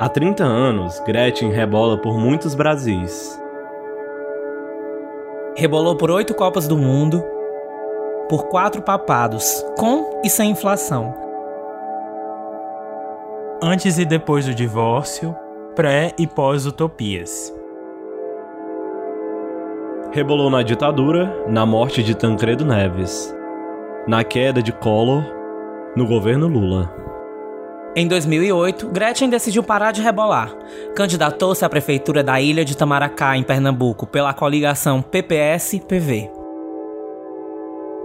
Há 30 anos, Gretchen rebola por muitos Brasis. Rebolou por oito Copas do Mundo, por quatro papados, com e sem inflação. Antes e depois do divórcio, pré e pós-utopias. Rebolou na ditadura, na morte de Tancredo Neves, na queda de Collor, no governo Lula. Em 2008, Gretchen decidiu parar de rebolar. Candidatou-se à prefeitura da ilha de Tamaracá, em Pernambuco, pela coligação PPS-PV.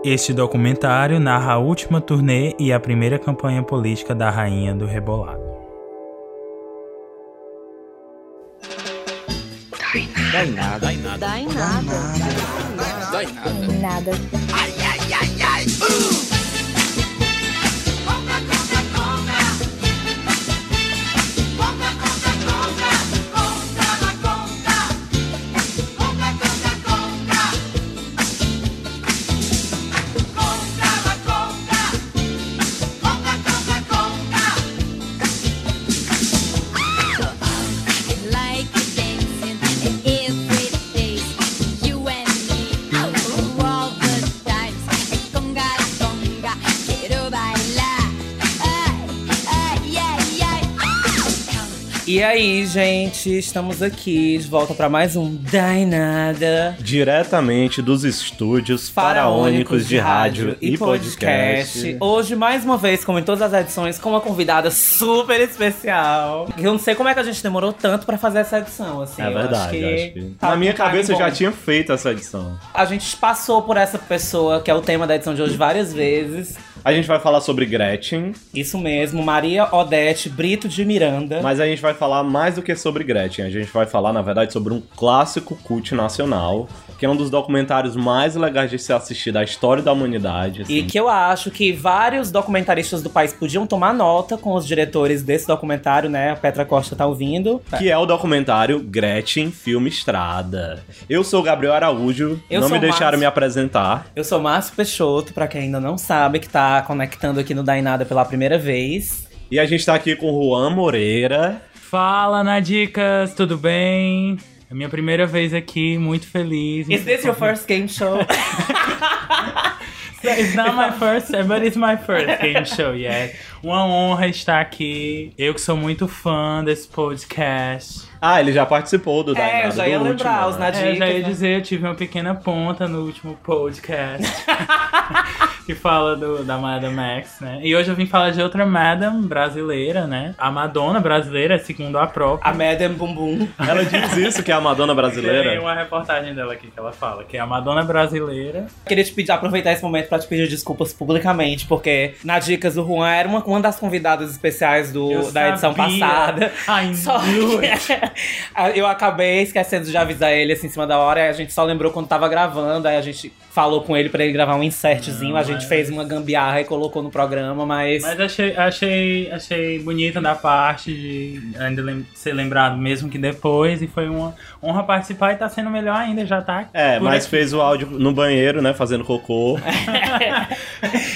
Este documentário narra a última turnê e a primeira campanha política da rainha do rebolado. Dá em nada. Dá em nada. Dá em nada. Dá em nada. Nada. Ai, ai, aí, gente, estamos aqui de volta para mais um Dá em Nada. Diretamente dos estúdios faraônicos de rádio e podcast. Hoje, mais uma vez, como em todas as edições, com uma convidada super especial. Eu não sei como é que a gente demorou tanto pra fazer essa edição, assim. É verdade, acho que acho que. tá Na minha cabeça eu já tinha feito essa edição. A gente passou por essa pessoa, que é o tema da edição de hoje, várias vezes. A gente vai falar sobre Gretchen, Isso mesmo, Maria Odete Brito de Miranda. mas a gente vai falar mais do que sobre Gretchen. A gente vai falar, na verdade, sobre um clássico cult nacional, que é um dos documentários mais legais de se assistir da história da humanidade. E assim. que eu acho que vários documentaristas do país podiam tomar nota com os diretores desse documentário, né? A Petra Costa tá ouvindo. Que é o documentário Gretchen Filme Estrada. Eu sou o Gabriel Araújo, Eu não me deixaram Márcio. me apresentar. Eu sou Márcio Peixoto, pra quem ainda não sabe, que tá conectando aqui no Dainada pela primeira vez. E a gente tá aqui com o Juan Moreira. Fala, Nadicas, tudo bem? É minha primeira vez aqui, muito feliz. Is this your first game show? It's not my first, but it's my first game show, yeah. Uma honra estar aqui. Eu que sou muito fã desse podcast. Ah, ele já participou do É, eu Dainado, já ia lembrar último, os né? É, eu já ia dizer, eu tive uma pequena ponta no último podcast. que fala do, da Madam Max, né? E hoje eu vim falar de outra Madam brasileira, né? A Madonna brasileira, segundo a própria. A Madame Bumbum. Ela diz isso, que é a Madonna Tem brasileira. uma reportagem dela aqui que ela fala, que é a Madonna brasileira. Queria te pedir, aproveitar esse momento pra te pedir desculpas publicamente, porque na Dicas do Juan era uma, uma das convidadas especiais do, Eu da edição sabia. passada. Ai, Só que eu acabei esquecendo de avisar ele assim em cima da hora, aí a gente só lembrou quando tava gravando, aí a gente falou com ele pra ele gravar um insertzinho, Não, a gente mas- fez uma gambiarra e colocou no programa, mas. Mas achei, achei, achei bonita da parte de ainda lem- ser lembrado mesmo que depois. E foi uma honra participar e tá sendo melhor ainda, já tá. É, mas aqui. fez o áudio no banheiro, né? Fazendo cocô.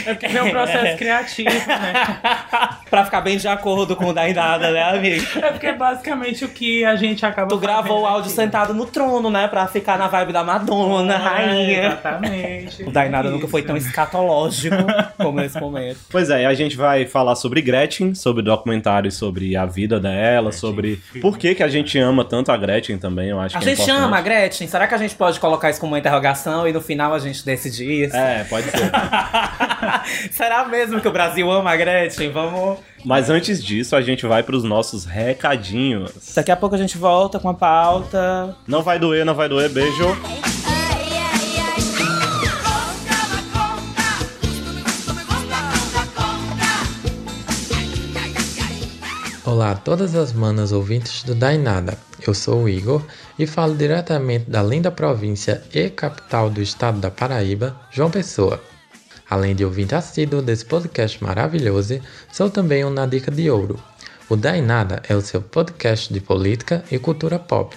É porque é um processo criativo, né? pra ficar bem de acordo com o Dainada, né, amigo? É porque é basicamente o que a gente acaba Tu gravou o fazendo áudio aqui. sentado no trono, né? Pra ficar na vibe da Madonna, É, rainha. Exatamente. O Dainada nunca foi tão escatológico como nesse momento. Pois é, e a gente vai falar sobre Gretchen, sobre documentários sobre a vida dela, sobre por que, que a gente ama tanto a Gretchen também, eu acho A que é gente importante. chama a Gretchen? Será que a gente pode colocar isso como uma interrogação e no final a gente decidir isso? É, pode ser. Será mesmo que o Brasil ama a Gretchen? Vamos. Mas antes disso, a gente vai pros nossos recadinhos. Daqui a pouco a gente volta com a pauta. Não vai doer, não vai doer, beijo. Olá a todas as manas ouvintes do Dainada. Eu sou o Igor e falo diretamente da linda província e capital do estado da Paraíba, João Pessoa. Além de ouvinte assíduo desse podcast maravilhoso, sou também um Nadica de Ouro. O Dainada é o seu podcast de política e cultura pop.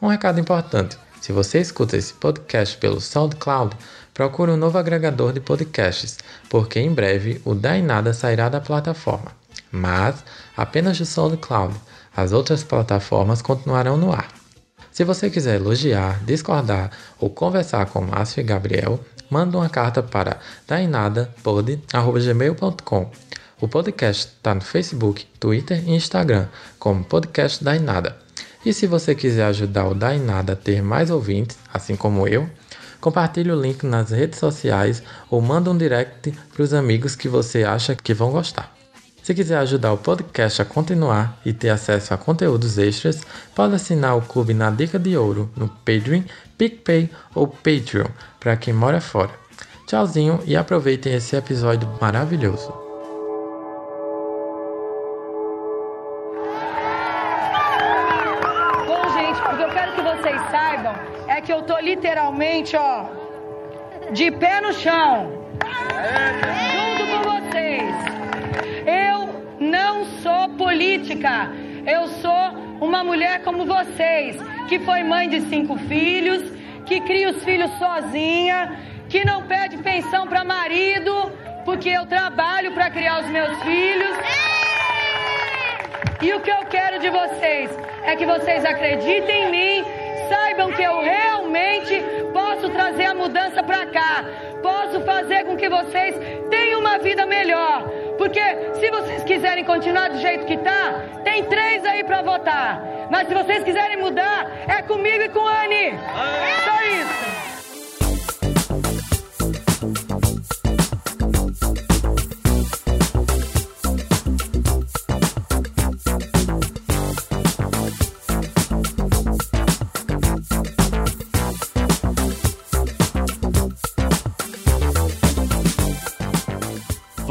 Um recado importante: se você escuta esse podcast pelo SoundCloud, procure um novo agregador de podcasts, porque em breve o Dainada sairá da plataforma. mas apenas do SoundCloud. As outras plataformas continuarão no ar. Se você quiser elogiar, discordar ou conversar com Márcio e Gabriel, manda uma carta para dainadapod.gmail.com. O podcast está no Facebook, Twitter e Instagram como Podcast Dainada. E se você quiser ajudar o Dainada a ter mais ouvintes, assim como eu, compartilhe o link nas redes sociais ou manda um direct para os amigos que você acha que vão gostar. Se quiser ajudar o podcast a continuar e ter acesso a conteúdos extras, pode assinar o clube na Dica de Ouro no Patreon, PicPay ou Patreon para quem mora fora. Tchauzinho e aproveitem esse episódio maravilhoso. Bom, gente, o que eu quero que vocês saibam é que eu tô literalmente, ó, de pé no chão. Junto com vocês. Eu não sou política. Eu sou uma mulher como vocês, que foi mãe de cinco filhos, que cria os filhos sozinha, que não pede pensão para marido, porque eu trabalho para criar os meus filhos. E o que eu quero de vocês é que vocês acreditem em mim, saibam que eu realmente posso trazer a mudança para cá, posso fazer com que vocês tenham uma vida melhor. Porque se vocês quiserem continuar do jeito que tá, tem três aí para votar. Mas se vocês quiserem mudar, é comigo e com Anne. Só isso.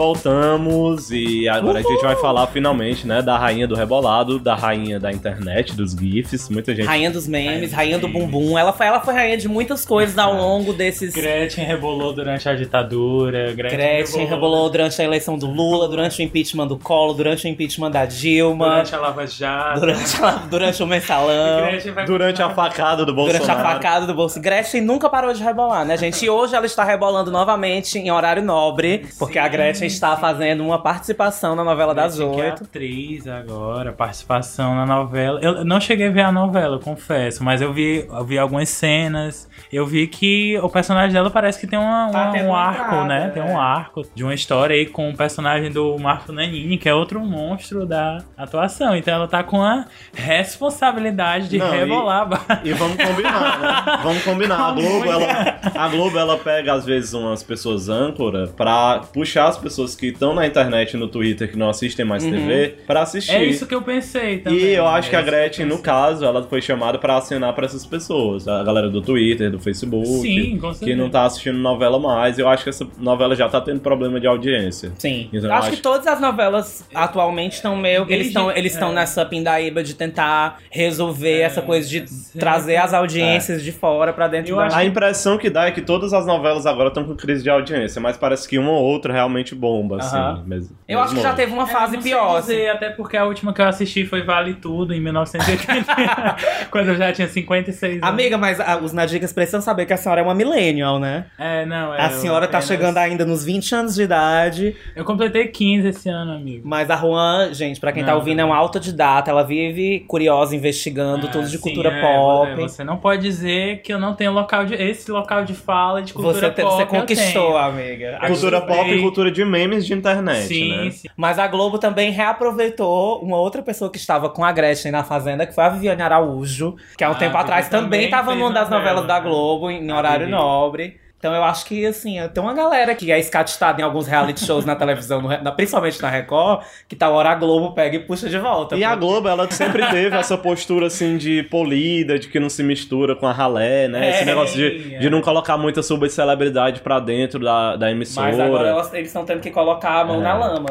Voltamos e agora a gente vai falar finalmente, né, da rainha do rebolado, da rainha da internet, dos GIFs. Muita gente. Rainha dos memes, rainha do bumbum. Ela foi, ela foi rainha de muitas coisas ao longo desses. Gretchen rebolou durante a ditadura. Gretchen, Gretchen rebolou durante a eleição do Lula, durante o impeachment do Collor, durante o impeachment da Dilma, Durante a Lava Jato. durante, a- durante o mensalão. Durante a facada do Durante a Bolsonaro. facada do bolso. Gretchen nunca parou de rebolar, né, gente? E hoje ela está rebolando novamente em horário nobre, porque a Gretchen está fazendo uma participação na novela das Gretchen, que é oito. atriz agora, participação na novela. Eu não cheguei a ver a novela, eu confesso, mas eu vi, eu vi algumas cenas. Eu vi que o personagem dela parece que tem uma- Tá uma- tendo um arco, entrada, né? Tem é. um arco de uma história aí com o personagem do Marco Nanini, que é outro monstro da atuação. Então ela tá com a responsabilidade de Não, e- rebolar. ba- E vamos combinar, né? Vamos combinar. A Globo, ela, a Globo, ela pega, às vezes, umas pessoas âncora pra puxar as pessoas que estão na internet e no Twitter, que não assistem mais TV, pra assistir. É isso que eu pensei também. E eu acho é que a Gretchen, eu no caso, ela foi chamada pra assinar pra essas pessoas. A galera do Twitter, do Facebook. Sim, com Que não tá assistindo novela mais. Eu acho que essa novela já tá tendo problema de audiência. Sim. Então, acho, acho- que todas as novelas atualmente estão meio. Eles estão eles estão é. nessa pindaíba de tentar resolver É, essa coisa de sempre. trazer as audiências de fora pra dentro Eu da. acho A impressão que dá é que todas as novelas agora estão com crise de audiência, mas parece que uma ou outra realmente bomba, assim. Aham. mesmo- Eu acho que já teve uma É, fase sei pior. assim. dizer, até porque a última que eu assisti foi Vale Tudo, em 1980, quando eu já tinha 56 anos. Amiga, mas ah, os Nadicas precisam saber que a senhora é uma millennial, né? É, não, é, a senhora eu tá chegando ainda nos 20 anos de idade. Eu completei 15 esse ano, amigo. Mas a Juan, gente, pra quem tá Não, ouvindo, não. é uma autodidata. Ela vive curiosa, investigando Ah, tudo de sim, cultura é, pop. é, Você não pode dizer que eu não tenho local de. Esse local de fala de cultura Você, pop. você conquistou, amiga. A Cultura pop e cultura de memes de internet, Sim, né? sim. Mas a Globo também reaproveitou uma outra pessoa que estava com a Gretchen na Fazenda, que foi a Viviane Araújo, que há um Ah, tempo atrás também estava numa das novela, novelas da? Globo, em horário nobre. Então eu acho que, assim, tem uma galera que é escatistada em alguns reality shows na televisão, no principalmente na Record, que tal hora a Globo pega e puxa de volta. E a porque- Globo, ela sempre teve essa postura, assim, de polida, de que não se mistura com a ralé, né? Esse É, negócio de, é. de não colocar muita subcelebridade pra dentro da, da emissora. Mas agora elas- eles estão tendo que colocar a mão É. na lama.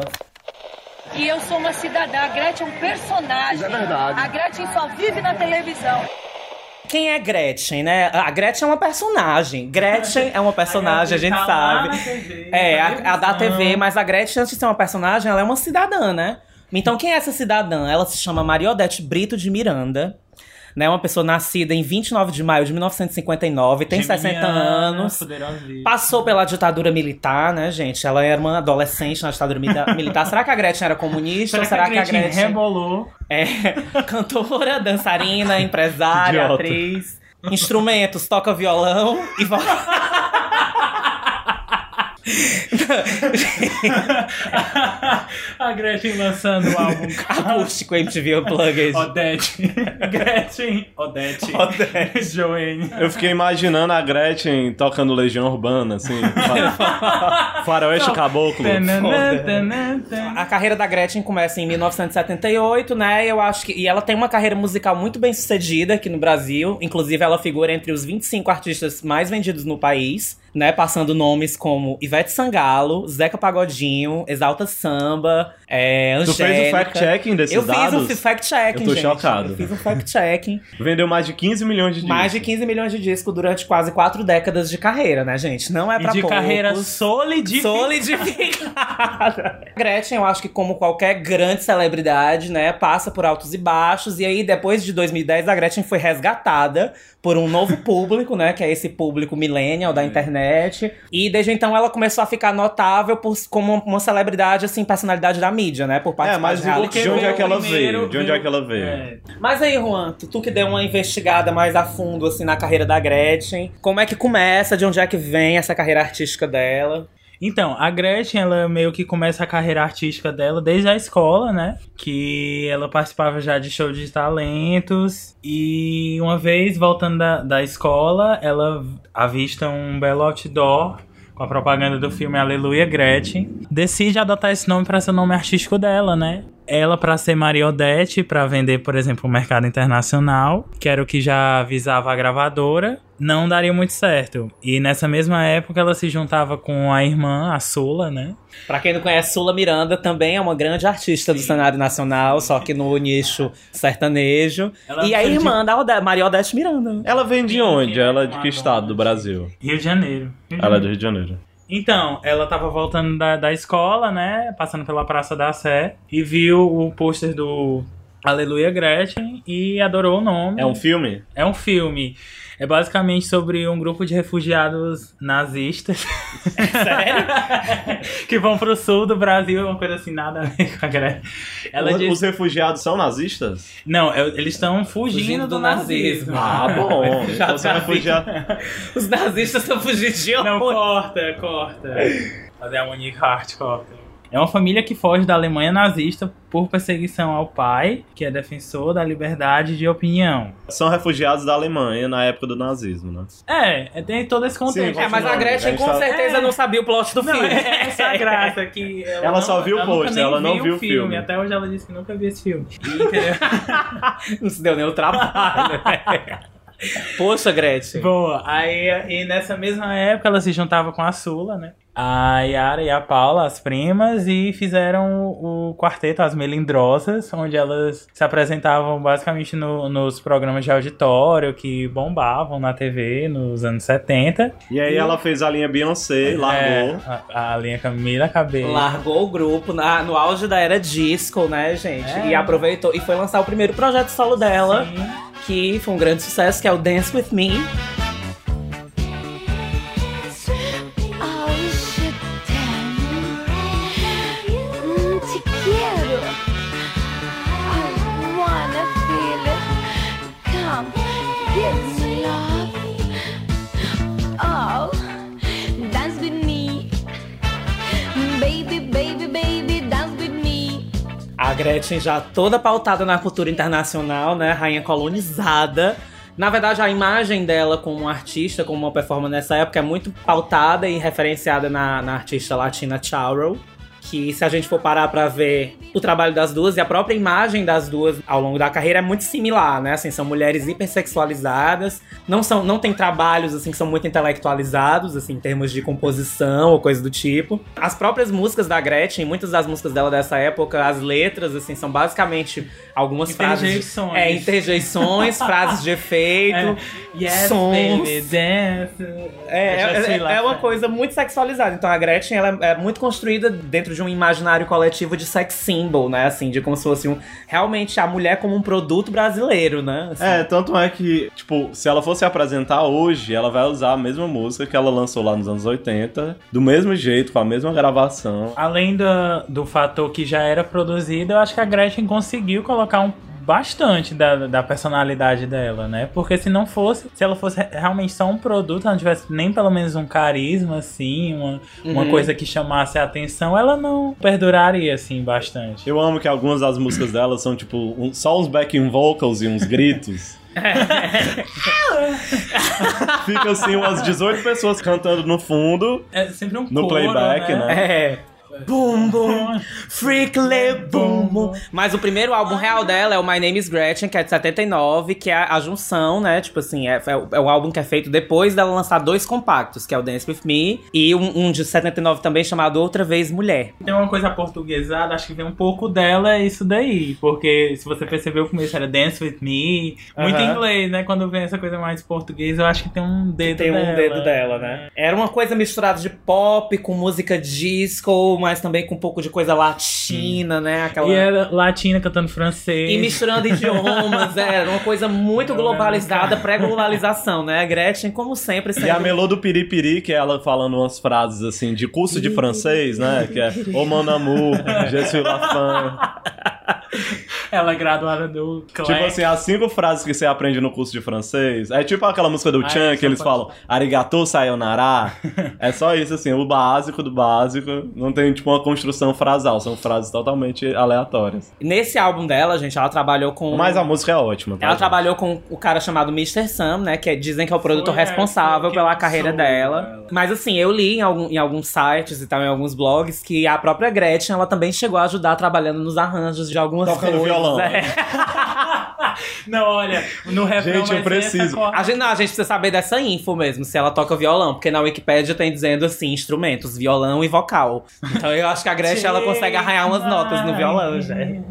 E eu sou uma cidadã. A Gretchen é um personagem. é verdade. A Gretchen só vive na televisão. Quem é Gretchen, né? A Gretchen é uma personagem. Gretchen é uma personagem, a gente Tá sabe. TV, É, a, a da. TV, mas a Gretchen, antes de ser uma personagem, ela é uma cidadã, né? Então, quem é essa cidadã? Ela se chama Maria Odete Brito de Miranda. Né? Uma pessoa nascida em 29 de maio de 1959, tem 60 Geminiana, anos. poderosíssima. Passou pela ditadura militar, né, gente? Ela era uma adolescente na ditadura milita- militar. Será que a Gretchen era comunista? Será, será que a Gretchen rebolou? é cantora, dançarina, empresária, Idiota. atriz? Instrumentos, toca violão e vo- a Gretchen lançando o álbum acústico MTV Unplugged. Odete. Gretchen. Odete. Odete. Joanne. Eu fiquei imaginando a Gretchen tocando Legião Urbana, assim. fa- Faroeste Caboclo. A carreira da Gretchen começa em 1978, né? Eu acho que e ela tem uma carreira musical muito bem sucedida aqui no Brasil. Inclusive, ela figura entre os 25 artistas mais vendidos no país, né? Passando nomes como Ivete Sangalo, Zeca Pagodinho, Exalta Samba, é, Tu Angélica. fez o fact-checking desses Eu fiz dados? um fact-checking, Eu tô gente. chocado. Eu fiz um fact-checking. Vendeu mais de 15 milhões de discos. Mais de 15 milhões de discos durante quase quatro décadas de carreira, né, gente? Não é E pra de poucos. carreira solidificada. Solidificada. Gretchen, eu acho que como qualquer grande celebridade, né, passa por altos e baixos. E aí, depois de 2010, a Gretchen foi resgatada por um novo público, né, que é esse público millennial da internet. E desde então ela começou a ficar notável por, como uma celebridade, assim, personalidade da mídia, né, por participar É, mas de reality de onde é que ela Primeiro veio? De onde é que ela veio? É. Mas aí, Juan, tu, tu que deu uma investigada mais a fundo, assim, na carreira da Gretchen, como é que começa, de onde é que vem essa carreira artística dela? Então, a Gretchen, ela meio que começa a carreira artística dela desde a escola, né? Que ela participava já de show de talentos. E uma vez, voltando da, da escola, ela avista um belo outdoor com a propaganda do filme Aleluia Gretchen. Decide adotar esse nome para ser o nome artístico dela, né? Ela para ser Maria Odete, para vender, por exemplo, o mercado internacional, que era o que já visava a gravadora, não daria muito certo. E nessa mesma época ela se juntava com a irmã, a Sula, né? Pra quem não conhece, Sula Miranda também é uma grande artista do cenário nacional, só que no nicho sertanejo. Ela e a foi de- irmã da Ode Maria Odete Miranda. Ela vem de onde? Ela é de que estado do Brasil? Rio de Janeiro. Rio de Ela é do Janeiro. Rio de Janeiro. Então, ela tava voltando da, da escola, né? Passando pela Praça da Sé e viu o pôster do Aleluia Gretchen e adorou o nome. É um filme? É um filme. É basicamente sobre um grupo de refugiados nazistas. Sério? que vão pro sul do Brasil, uma coisa assim, nada a ver com a Gretchen. Ela Os, diz... os refugiados são nazistas? Não, é- eles estão fugindo, Fugindo do, do nazismo. nazismo. Ah, bom. Então são refugiados. Os nazistas estão fugindo de Não, corta, corta. Fazer a Monique Hart, corta. É uma família que foge da Alemanha nazista por perseguição ao pai, que é defensor da liberdade de opinião. São refugiados da Alemanha na época do nazismo, né? É, é, tem todo esse contexto. Sim, É, mas a Gretchen com tá- certeza É. não sabia o plot do Não, filme. é essa a graça que ela, Ela só viu o nem ela não viu o filme. Até hoje ela disse que nunca viu esse filme. Entendeu? Não se deu nem o trabalho. né? Poxa, Gretchen. Boa, aí e nessa mesma época ela se juntava com a Sula, né? A Yara e a Paula, as primas, e fizeram o, quarteto As Melindrosas, onde elas se apresentavam basicamente no- nos programas de auditório que bombavam na TV nos anos 70. E aí ela fez a linha Beyoncé, largou. É, a, a linha Camila Cabello. Largou o grupo na- no auge da era disco, né, gente? É. E aproveitou e foi lançar o primeiro projeto solo dela, Sim. que foi um grande sucesso, que é o Dance With Me. Gretchen já toda pautada na cultura internacional, né? Rainha colonizada. Na verdade, a imagem dela como artista, como uma performance nessa época, é muito pautada e referenciada na, na artista latina Chaurel. Que se a gente for parar pra ver o trabalho das duas e a própria imagem das duas ao longo da carreira é muito similar, né? Assim, são mulheres hipersexualizadas, não são, não tem trabalhos assim que são muito intelectualizados, assim, em termos de composição ou coisa do tipo. As próprias músicas da Gretchen, muitas das músicas dela dessa época, as letras assim são basicamente algumas frases, Interjeições. é, interjeições, frases de efeito, Yes, sons. baby, dance. É, é, é- é uma coisa muito sexualizada. Então a Gretchen ela é muito construída dentro de um imaginário coletivo de sex symbol, né? Assim, de como se fosse um, realmente a mulher como um produto brasileiro, né? Assim. É, tanto é que, tipo, se ela fosse apresentar hoje, ela vai usar a mesma música que ela lançou lá nos anos 80, do mesmo jeito, com a mesma gravação. Além do, do fator que já era produzido, eu acho que a Gretchen conseguiu colocar um bastante da, da personalidade dela, né? Porque se não fosse, se ela fosse re- realmente só um produto, ela não tivesse nem pelo menos um carisma, assim, uma, uma Uhum. coisa que chamasse a atenção, ela não perduraria, assim, bastante. Eu amo que algumas das músicas dela são, tipo, um- só uns backing vocals e uns gritos. Fica assim umas 18 pessoas cantando no fundo, É sempre um No coro, playback, né? É. Bum Bum, Freakly Bum Bum. Mas o primeiro álbum real dela é o My Name is Gretchen, que é de 79, que é a junção, né? Tipo assim, é, é, o- é o álbum que é feito depois dela lançar dois compactos, que é o Dance With Me e um, um de 79 também chamado Outra Vez Mulher. Tem uma coisa portuguesada, acho que vem um pouco dela isso daí. Porque se você percebeu, o começo era Dance With Me. Muito Aham. inglês, né? Quando vem essa coisa mais portuguesa, eu acho que tem um dedo Tem um dela. dedo dela, né? Era uma coisa misturada de pop com música disco, mas também com um pouco de coisa latina, né? Aquela... E era latina cantando francês. E misturando idiomas, é, era uma coisa muito globalizada, pré-globalização, né? A Gretchen, como sempre, E a sempre... Melô do Piripiri, que é ela falando umas frases assim de curso de francês, né? Que é Ô mon amour, je suis la femme. Ela é graduada do. Tipo assim, as cinco frases que você aprende no curso de francês. É tipo aquela música do Ai, Chan que só eles pode- falam Arigatou sayonara. é só isso, assim, o básico do básico. Não tem, tipo, uma construção frasal. São frases totalmente aleatórias. Nesse álbum dela, gente, ela trabalhou com... Mas a música é ótima. tá, Ela gente? trabalhou com o cara chamado Mr. Sam, né? Que é- dizem que é o produtor Foi, é, responsável pela carreira dela. ela. Mas assim, eu li em, algum- em alguns sites e tal, em alguns blogs, que a própria Gretchen, ela também chegou a ajudar trabalhando nos arranjos de algumas Tocando coisas. violão. É. Não, olha, no refrão Gente, eu essa preciso. A gente, não, a gente precisa saber dessa info mesmo, se ela toca violão, porque na Wikipédia tem dizendo assim, instrumentos, violão e vocal. Então eu acho que a Gretchen ela consegue arranhar umas notas no violão, gente.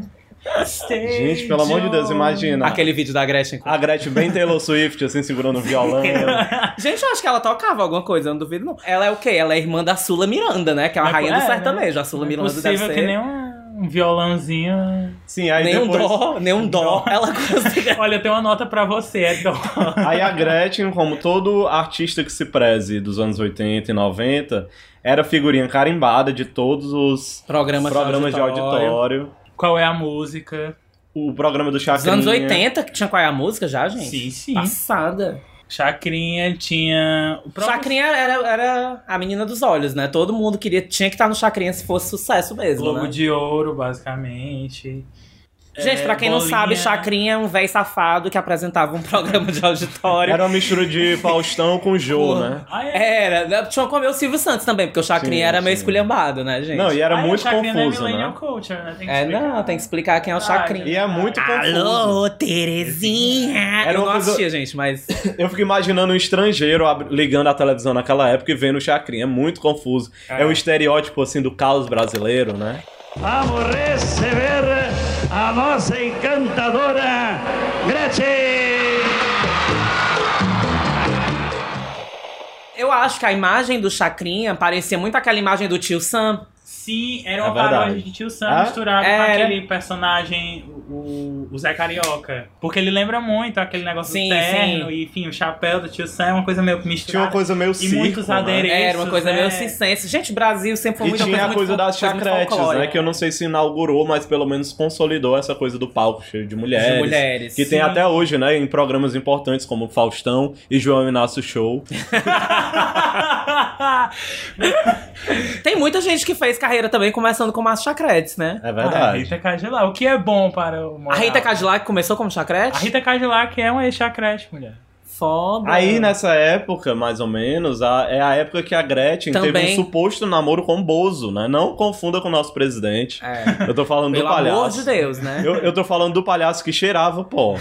Gente, pelo amor de Deus, imagina. Aquele vídeo da Gretchen. com- A Gretchen bem Taylor Swift, assim, segurando o violão. Gente, eu acho que ela tocava alguma coisa, eu não duvido não. Ela é o quê? Ela é irmã da Sula Miranda, né? Que é a é rainha po- do é, sertanejo. né? A Sula é Miranda deve ser... que nem um um violãozinho. Sim, aí nem um depois... dó, nem um dó. Ela consegue... Olha, eu tenho uma nota pra você, é dó. Aí a Gretchen, como todo artista que se preze dos anos 80 e 90, era figurinha carimbada de todos os Programas, programas de auditório. auditório. Qual é a música? O programa do Dos Chacrinha. anos 80, que tinha qual é a música já, gente? Sim, sim. Passada. Chacrinha tinha. O próprio- Chacrinha era, era a menina dos olhos, né? Todo mundo queria, tinha que estar no Chacrinha se fosse sucesso mesmo, Globo né? de Ouro, basicamente. Gente, É, pra quem não Bolinha. sabe, Chacrinha é um velho safado que apresentava um programa de auditório. Era uma mistura de Faustão com Jô, né? Ah, é. Era, tinha como o Silvio Santos também, porque o Chacrinha Sim, era meio sim. esculhambado, né, gente? Não, e era Ah, muito o Chacrinha confuso, não é Millennial né? Culture, né? Tem que É, explicar. não, tem que explicar quem é o Ah, Chacrinha. E é muito confuso. Alô, Terezinha! Era Eu uma não coisa- assistia, gente, mas... Eu fico imaginando um estrangeiro ligando a televisão naquela época e vendo o Chacrinha. É muito confuso. É, um estereótipo, assim, do caos brasileiro, né? Vamos receber a nossa encantadora Gretchen! Eu acho que a imagem do Chacrinha parecia muito aquela imagem do tio Sam. Sim, era uma É paródia de Tio Sam Ah? misturado com Era. aquele personagem, o, o Zé Carioca. Porque ele lembra muito aquele negócio Sim, do terno sim. e, enfim, o chapéu do Tio Sam é uma coisa meio que misturada. Tinha uma coisa meio E circo, muitos né? adereços. Era uma coisa né? meio circense. Gente, o Brasil sempre foi E muito tinha a muito coisa das coisa muito chacretes, né? Que eu não sei se inaugurou, mas pelo menos consolidou essa coisa do palco cheio de mulheres. De mulheres. Que tem Sim. até hoje, né? Em programas importantes como Faustão e João Inácio Show. Tem muita gente que fez carreira também começando como as chacretes, né? É A verdade. Rita Cadillac, o que é bom para o A moral. Rita Cadillac começou como chacrete? A Rita Cadillac é uma ex-chacrete, mulher. Foda. Aí, nessa época, mais ou menos, a- é a época que a Gretchen teve Também. um suposto namoro com o Bozo, né? Não confunda com o nosso presidente. É. Eu tô falando Pelo do palhaço. amor de Deus, né? Eu, eu tô falando do palhaço que cheirava pó.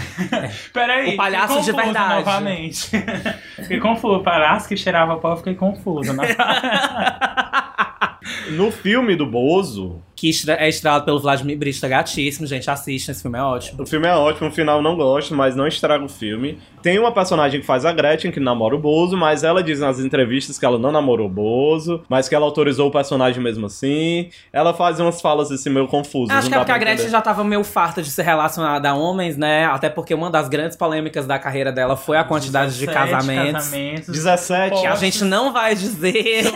Peraí, O palhaço de verdade. novamente. fiquei confuso. O palhaço que cheirava pó, eu fiquei confuso. Né? No filme do Bozo, que é estrelado pelo Vladimir Brista, gatíssimo, gente. Assistam, esse filme é ótimo. O filme é ótimo, o final eu não gosto, mas não estraga o filme. Tem uma personagem que faz a Gretchen, que namora o Bozo, mas ela diz nas entrevistas que ela não namorou o Bozo, mas que ela autorizou o personagem mesmo assim. Ela faz umas falas assim meio confusas. Acho não que é porque a Gretchen entender. já tava meio farta de ser relacionada a homens, né? Até porque uma das grandes polêmicas da carreira dela foi a quantidade de 17 casamentos. casamentos. 17. Que a gente não vai dizer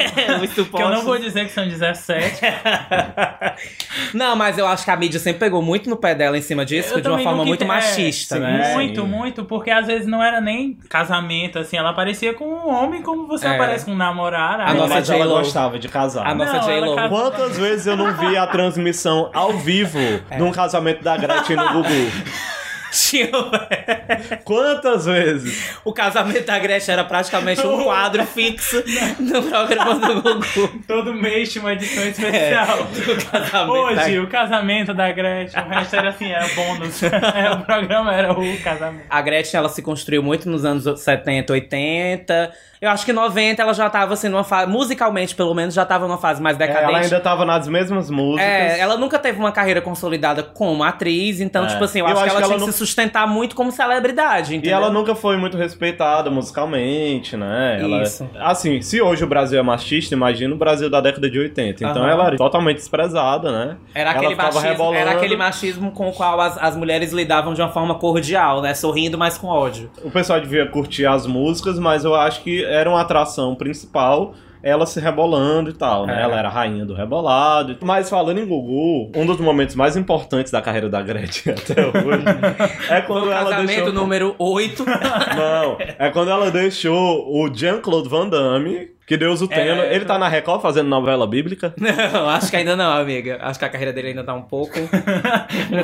Que eu não vou dizer que são 17. Não, mas eu acho que a mídia sempre pegou muito no pé dela em cima disso, Eu de uma forma muito ente- machista, é, né? Muito, Sim. muito, porque às vezes não era nem casamento, assim, ela aparecia com um homem como você É. aparece com um namorado. A nossa mas ela J.Lo. gostava de casar. A nossa Não, J.Lo. Quantas vezes eu não vi a transmissão ao vivo É. de um casamento da Gretchen no Gugu? Tinha- Quantas vezes? o casamento da Gretchen era praticamente um quadro fixo no programa do Gugu. Todo mês tinha uma edição especial. O casamento Hoje, da- o casamento da Gretchen, o resto era assim, era bônus. É, o programa era o casamento. A Gretchen, ela se construiu muito nos anos 70, 80. Eu acho que 90 ela já tava assim numa fase, musicalmente pelo menos, já tava numa fase mais É, decadente. ela ainda tava nas mesmas músicas. É, ela nunca teve uma carreira consolidada como atriz, então, É. tipo assim, eu, Eu acho, que acho ela que tinha ela que não- se sustentar muito como celebridade, E entendeu? ela nunca foi muito respeitada musicalmente, né? Ela, Isso. Assim, se hoje o Brasil é machista, imagina o Brasil da década de 80. Então Aham. ela era totalmente desprezada, né? Era aquele, machismo, rebolando. era aquele machismo com o qual as, as mulheres lidavam de uma forma cordial, né? Sorrindo, mas com ódio. O pessoal devia curtir as músicas, mas eu acho que era uma atração principal ela se rebolando e tal, né? É. Ela era a rainha do rebolado. Mas falando em Gugu, um dos momentos mais importantes da carreira da Gretchen até hoje é quando o ela deixou... número 8. Não, é quando ela deixou o Jean-Claude Van Damme, que Deus o tenha. É, ele tá na Record fazendo novela bíblica. não, acho que ainda não, amiga. Acho que a carreira dele ainda tá um pouco.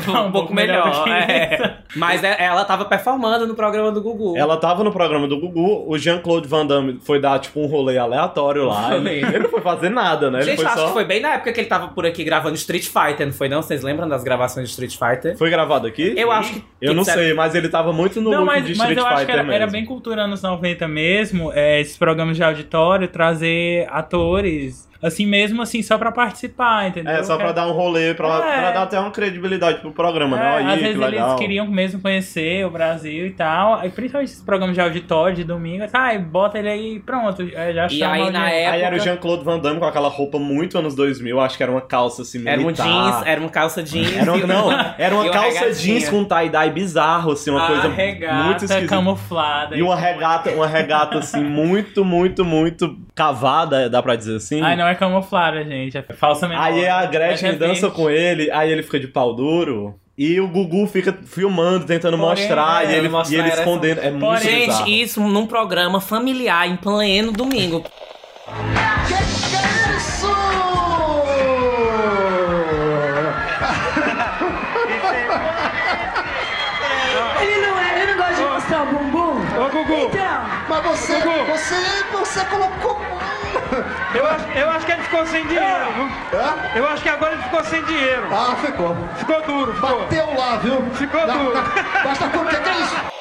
Tá um, pouco melhor. do que é. Mas é- ela tava performando no programa do Gugu. Ela tava no programa do Gugu, o Jean-Claude Van Damme foi dar, tipo, um rolê aleatório lá. Ele, ele não foi fazer nada, né? Ele Gente, foi acho só... que foi bem na época que ele tava por aqui gravando Street Fighter, não foi não? Vocês lembram das gravações de Street Fighter? Foi gravado aqui? Eu acho que. Eu não sei, mas ele tava muito no Não, look mas, de mas Street eu acho que Fighter era, mesmo. era bem cultura anos 90 mesmo, é, esses programas de auditório, trazer atores, assim mesmo, assim, só pra participar, entendeu? É, só pra dar um rolê, pra, É. pra dar até uma credibilidade pro programa, né? É, Aí, às que vezes legal. eles queriam mesmo conhecer o Brasil e tal. Aí, principalmente esses programas de auditório de domingo. Ah, bota ele aí pronto. é, Já E chama aí, na época- Aí era o Jean-Claude Van Damme com aquela roupa muito anos 2000, acho que era uma calça assim militar. Era um jeans, era uma calça jeans. Era um- e não, era uma e calça regatinha. jeans com tie-dye bizarro, assim, uma a coisa regata muito esquisita. camuflada. E uma regata, uma regata assim, muito, muito, muito cavada, dá pra dizer assim. Ai, não é camuflada, gente. É falsa memória. Aí a É Gretchen repente. dança com ele, aí ele fica de pau duro. E o Gugu fica filmando, tentando Porém, mostrar, é, e ele, mostrar e ele essa- escondendo. É muito Porém, bizarro. Gente, isso num programa familiar, em pleno domingo. Ele não é, ele não gosta de mostrar o bumbum. Ô, Gugu, Então, Mas você, Gugu. você, você colocou. Eu acho, eu acho que ele ficou sem dinheiro, viu? Hã? Eu acho que agora ele ficou sem dinheiro. Ah, ficou. Ficou duro, ficou. Bateu lá, viu? Ficou duro. Basta por que que é isso?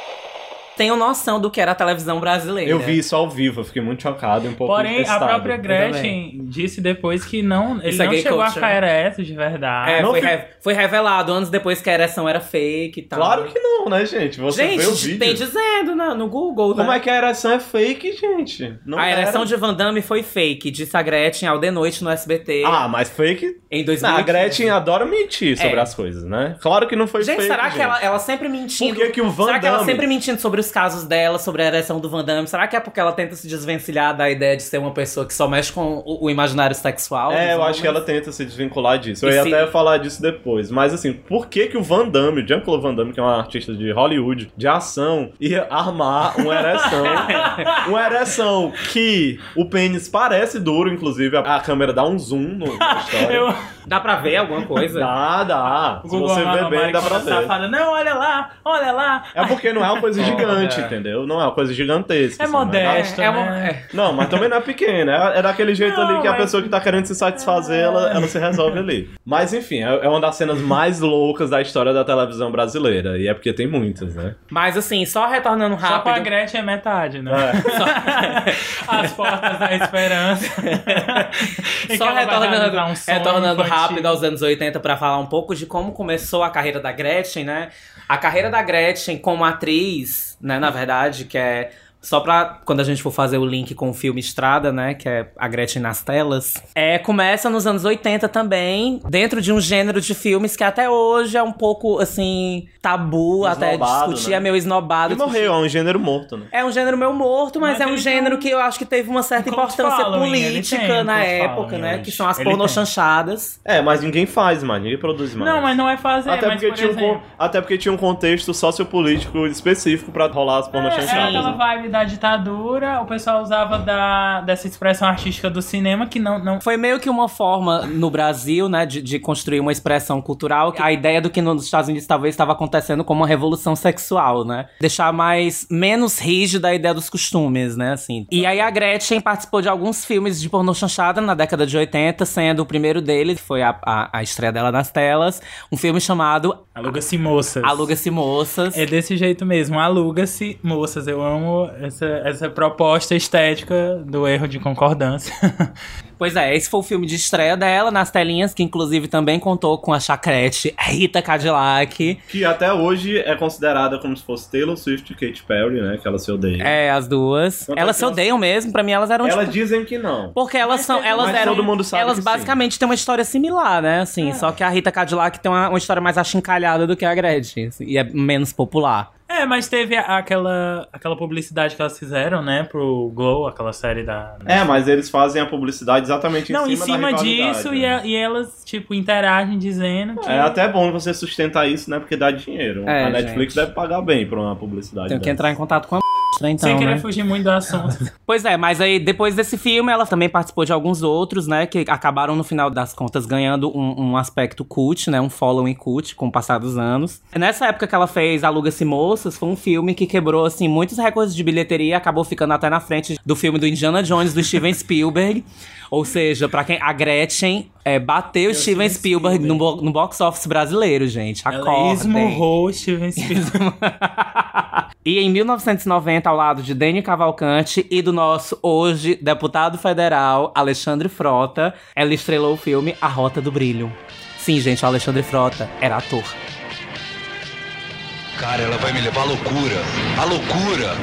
Tenho noção do que era a televisão brasileira. Eu vi isso ao vivo, eu fiquei muito chocado e um pouco Porém, a própria Gretchen disse depois que não, ele Isso é não gay chegou culture. a ficar ereto de verdade. É, Não foi, fi- re- foi revelado anos depois que a ereção era fake e tal. Claro que não, né, gente? Você vê o Gente, vídeo. tem dizendo no, no Google. Como né? é que a ereção é fake, gente? Não A ereção era. de Van Damme foi fake, disse a Gretchen ao de noite no SBT Ah, mas fake. em Não, 2015. a Gretchen adora mentir sobre É. as coisas, né? Claro que não foi Gente, fake. será que gente. ela, ela sempre mentindo? Por que que o Van será que ela Damme- sempre mentindo sobre os casos dela, sobre a ereção do Van Damme? Será que é porque ela tenta se desvencilhar da ideia de ser uma pessoa que só mexe com o, o imaginário sexual? É, eu acho que ela tenta se desvincular disso. Eu E ia se- até falar disso depois. Mas assim, por que que o Van Damme, o Jean-Claude Van Damme, que é um artista de Hollywood, de ação, ia armar uma ereção? uma ereção que o pênis parece duro, inclusive. A, a câmera dá um zoom no, na história. Eu, Dá pra ver alguma coisa? Dá, dá. o Se Google você ver bem, dá pra ver. safada, Não, olha lá, olha lá. É porque não é uma coisa gigante, é. entendeu? Não é uma coisa gigantesca. É assim, mas- modesto, É uma- né? é. Não, mas também não é pequena. É, é daquele jeito Não, ali que a pessoa que tá querendo se satisfazer, ela, ela se resolve ali. Mas enfim, é, é uma das cenas mais loucas da história da televisão brasileira. E é porque tem muitas, né? Mas assim, só retornando Só com a rápido. Gretchen é metade, né? É. As portas da esperança. Só retornando, um sonho retornando. Rápido aos anos 80 pra falar um pouco de como começou a carreira da Gretchen, né? A carreira da Gretchen como atriz, né, na verdade, que é só pra quando a gente for fazer o link com o filme Estrada, né, que é a Gretchen nas telas, é começa nos anos 80 também, dentro de um gênero de filmes que até hoje é um pouco assim tabu, até Esnobado, discutir, né? é meio esnobado. E morreu, é um gênero morto, né? É um gênero meio morto, mas, Mas é um gênero tem que eu acho que teve uma certa um importância política tem um na época, né? Que são as pornochanchadas. É, mas ninguém faz mais, ninguém produz mais. Não, mas não é fazer, Até mas porque, por tinha um, exemplo... con- até porque tinha um contexto sociopolítico específico pra rolar as É, pornochanchadas. é aquela né? vibe da ditadura, o pessoal usava da, dessa expressão artística do cinema que não, não Foi meio que uma forma no Brasil, né, de, de construir uma expressão cultural. A ideia do que nos Estados Unidos talvez estava acontecendo como uma revolução sexual, né? Deixar mais, menos rígida a ideia dos costumes, né, assim. E aí a Gretchen participou de alguns filmes de pornô chanchada na década de 80, sendo o primeiro deles, que foi a, a, a estreia dela nas telas, um filme chamado aluga-se moças. Aluga-se Moças. É desse jeito mesmo, aluga-se moças. Eu amo essa, essa proposta estética do erro de concordância. Pois é, esse foi o filme de estreia dela nas telinhas, que inclusive também contou com a chacrete Rita Cadillac. Que até hoje é considerada como se fosse Taylor Swift e Katy Perry, né? Que elas se odeiam. É, as duas. Quanto elas é se que odeiam mesmo, pra mim elas eram Elas tipo, dizem que não. Porque elas são, elas mas eram, todo mundo sabe elas que sim. basicamente têm uma história similar, né? Assim, só que a Rita Cadillac tem uma, uma história mais achincalhada do que a Gretchen assim, e é menos popular. É, mas teve aquela, aquela publicidade que elas fizeram, né, pro Glow, aquela série da. É, mas eles fazem a publicidade exatamente em Não, cima em cima disso, né? e, a- e elas, tipo, interagem dizendo que. É até bom você sustentar isso, né? Porque dá dinheiro. É, a Netflix gente. deve pagar bem pra uma publicidade. Tenho que entrar em contato com a então, Sem querer né? fugir muito do assunto. Pois é, mas aí depois desse filme ela também participou de alguns outros, né? Que acabaram no final das contas ganhando um, um aspecto cult, né? Um following cult com o passar dos anos. Nessa época que ela fez Aluga-se Moças, foi um filme que quebrou, assim, muitos recordes de bilheteria e acabou ficando até na frente do filme do Indiana Jones, do Steven Spielberg. Ou seja, pra quem. A Gretchen é, bateu Steven Spielberg, No, bo- no box office brasileiro, gente. Ela Acordem. esmurrou Steven Spielberg. E em 1990, ao lado de Dani Cavalcante e do nosso, hoje, deputado federal, Alexandre Frota, ela estrelou o filme A Rota do Brilho. Sim, gente, o Alexandre Frota era ator. Cara, ela vai me levar à loucura. À loucura.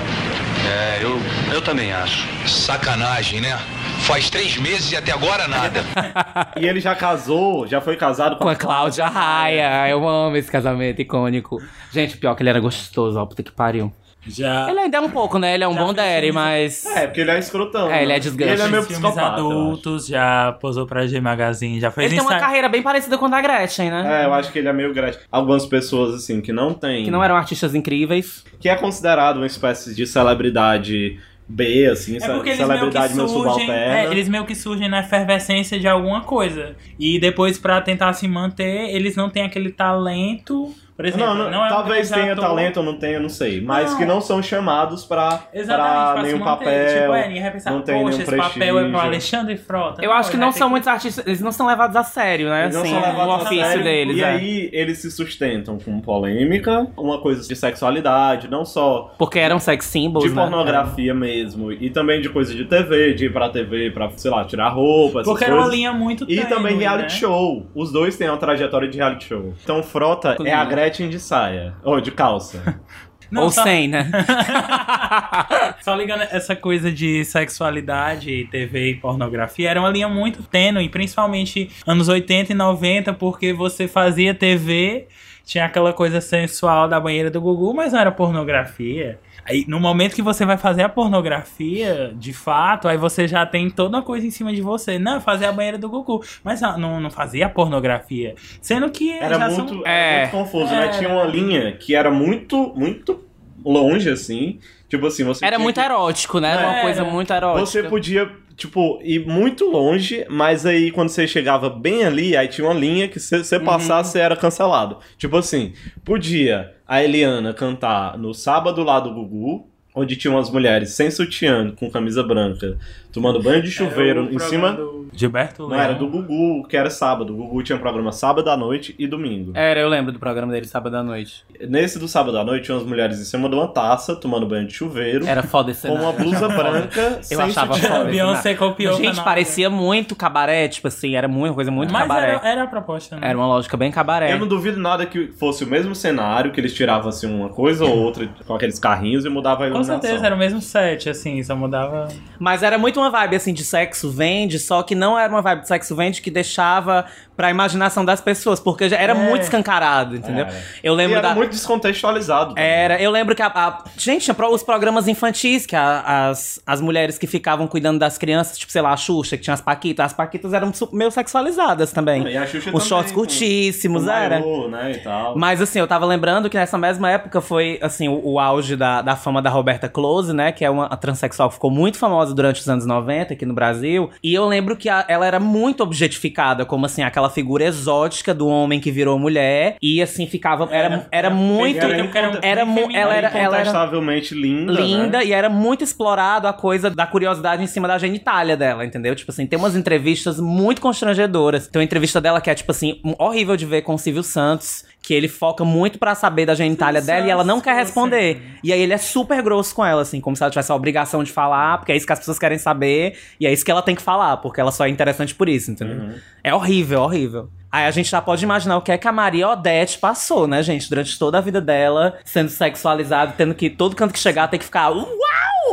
É, eu, eu também acho. Sacanagem, né? Faz três meses e até agora nada. E ele já casou, já foi casado com, Com a Cláudia Raia. Eu amo esse casamento icônico. Gente, pior que ele era gostoso, ó, puta que pariu. Já. Ele ainda é um pouco, né? Ele é um bom daddy, mas... É, porque ele é escrotão. É, ele é né? desgraça. E ele é meio filmes adultos, já posou pra G Magazine, já fez Ele tem uma carreira bem parecida com a da Gretchen, né? É, eu acho que ele é meio grande. Algumas pessoas, assim, que não tem. Que não eram artistas incríveis. Que é considerado uma espécie de celebridade B, assim, É porque eles meio que celebridade meio surgem, subalterna. é, eles meio que surgem na efervescência de alguma coisa. E depois, pra tentar se manter, eles não têm aquele talento. Por exemplo, Não, não, não é um talvez grande tenha ator. talento ou não tenha, não sei. Mas Não. que não são chamados pra, Exatamente, pra pra nenhum manter. papel. Tipo, é, ninguém vai pensar, não tem poxa, nenhum esse papel é pro prestígio. Alexandre Frota. Eu acho que não são muitos artistas... Eles não são levados a sério, né? Eles não assim, são levados o a ofício sério, deles, E é. aí eles se sustentam com polêmica, uma coisa de sexualidade, não só Porque eram sex symbols, de né? pornografia mesmo, e também de coisa de TV, de ir pra TV pra, sei lá, tirar roupa, essas Porque era uma linha muito E tênue, também reality né? show. Os dois têm uma trajetória de reality show. Então Frota é a Gretchen de saia. Ou de calça. Não, Ou só- sem, né? Só ligando essa coisa de sexualidade, TV e pornografia, era uma linha muito tênue, principalmente anos 80 e 90, porque você fazia TV, tinha aquela coisa sensual da banheira do Gugu, mas não era pornografia. Aí, no momento que você vai fazer a pornografia, de fato, aí você já tem toda uma coisa em cima de você. Não, eu fazia a banheira do Gugu, mas não, não, fazia a pornografia. Sendo que Era já muito, são... era É. muito confuso, É. né? Tinha uma linha que era muito, muito longe, assim. Tipo assim, você Era tinha muito erótico, né? Era uma coisa muito erótica. Você podia tipo, ir muito longe, mas aí quando você chegava bem ali, aí tinha uma linha que se você passasse era cancelado. Tipo assim, podia a Eliana cantar no sábado lá do Gugu, onde tinha umas mulheres sem sutiã, com camisa branca, tomando banho de chuveiro o em cima. do Gilberto Não, Leão. era do Gugu, que era sábado. O Gugu tinha um programa sábado à noite e domingo. Era, eu lembro do programa dele sábado à noite. Nesse do sábado à noite, tinha umas mulheres em cima de uma taça, tomando banho de chuveiro, Era foda esse com uma blusa branca, sem Eu achava foda. Beyoncé copiou Gente, canal parecia muito cabaré, tipo assim, era muito, coisa muito Mas cabaré. era, era a proposta, né? Era uma lógica bem cabaré. Eu não duvido nada que fosse o mesmo cenário, que eles tiravam assim uma coisa ou outra com aqueles carrinhos e mudavam a Com iluminação. certeza, era o mesmo set, assim, só mudava. Mas era muito uma vibe assim de sexo vende, só que não era uma vibe de sexo vende que deixava pra imaginação das pessoas, porque já era É. muito escancarado, entendeu? Era. Eu E lembro era da muito descontextualizado. também. Era, eu lembro que a, a- gente tinha os programas infantis que a- as, as mulheres que ficavam cuidando das crianças, tipo, sei lá, a Xuxa, que tinha as paquitas, as paquitas eram meio sexualizadas também. E a Xuxa Os também, shorts curtíssimos, com era. maiô, né, e tal. Mas assim, eu tava lembrando que nessa mesma época foi, assim, o, o auge da, da fama da Roberta Close, né? Que é uma transexual que ficou muito famosa durante os anos 90 aqui no Brasil. E eu lembro que a- ela era muito objetificada, como assim, aquela figura exótica do homem que virou mulher. E assim, ficava. Era, era, muito. era Era, Era ela era. Ela era incontestavelmente linda, linda né? e era muito explorado a coisa da curiosidade em cima da genitália dela, entendeu? Tipo assim, tem umas entrevistas muito constrangedoras. Tem uma entrevista dela que é, tipo assim, horrível de ver com o Silvio Santos. Que ele foca muito pra saber da genitália dela e ela não quer responder. E aí ele é super grosso com ela, assim, como se ela tivesse a obrigação de falar, porque é isso que as pessoas querem saber, e é isso que ela tem que falar, porque ela só é interessante por isso, entendeu? É horrível, horrível. Aí a gente já pode imaginar o que é que a Maria Odete passou, né, gente? Durante toda a vida dela, sendo sexualizada, tendo que todo canto que chegar tem que ficar. Uau!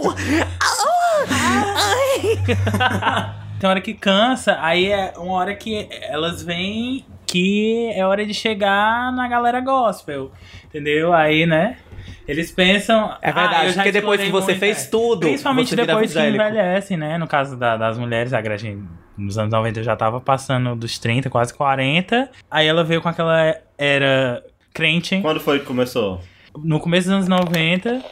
Tem hora que cansa, aí é uma hora que elas vêm que é hora de chegar na galera gospel. Entendeu? Aí, né? Eles pensam. É verdade, ah, eu já porque depois que você muito, fez é. tudo, Principalmente depois que evangélico. envelhece, né? No caso da- das mulheres, a Gretchen nos anos 90 já tava passando dos 30, quase 40. Aí ela veio com aquela era crente. Quando foi que começou? No começo dos anos 90.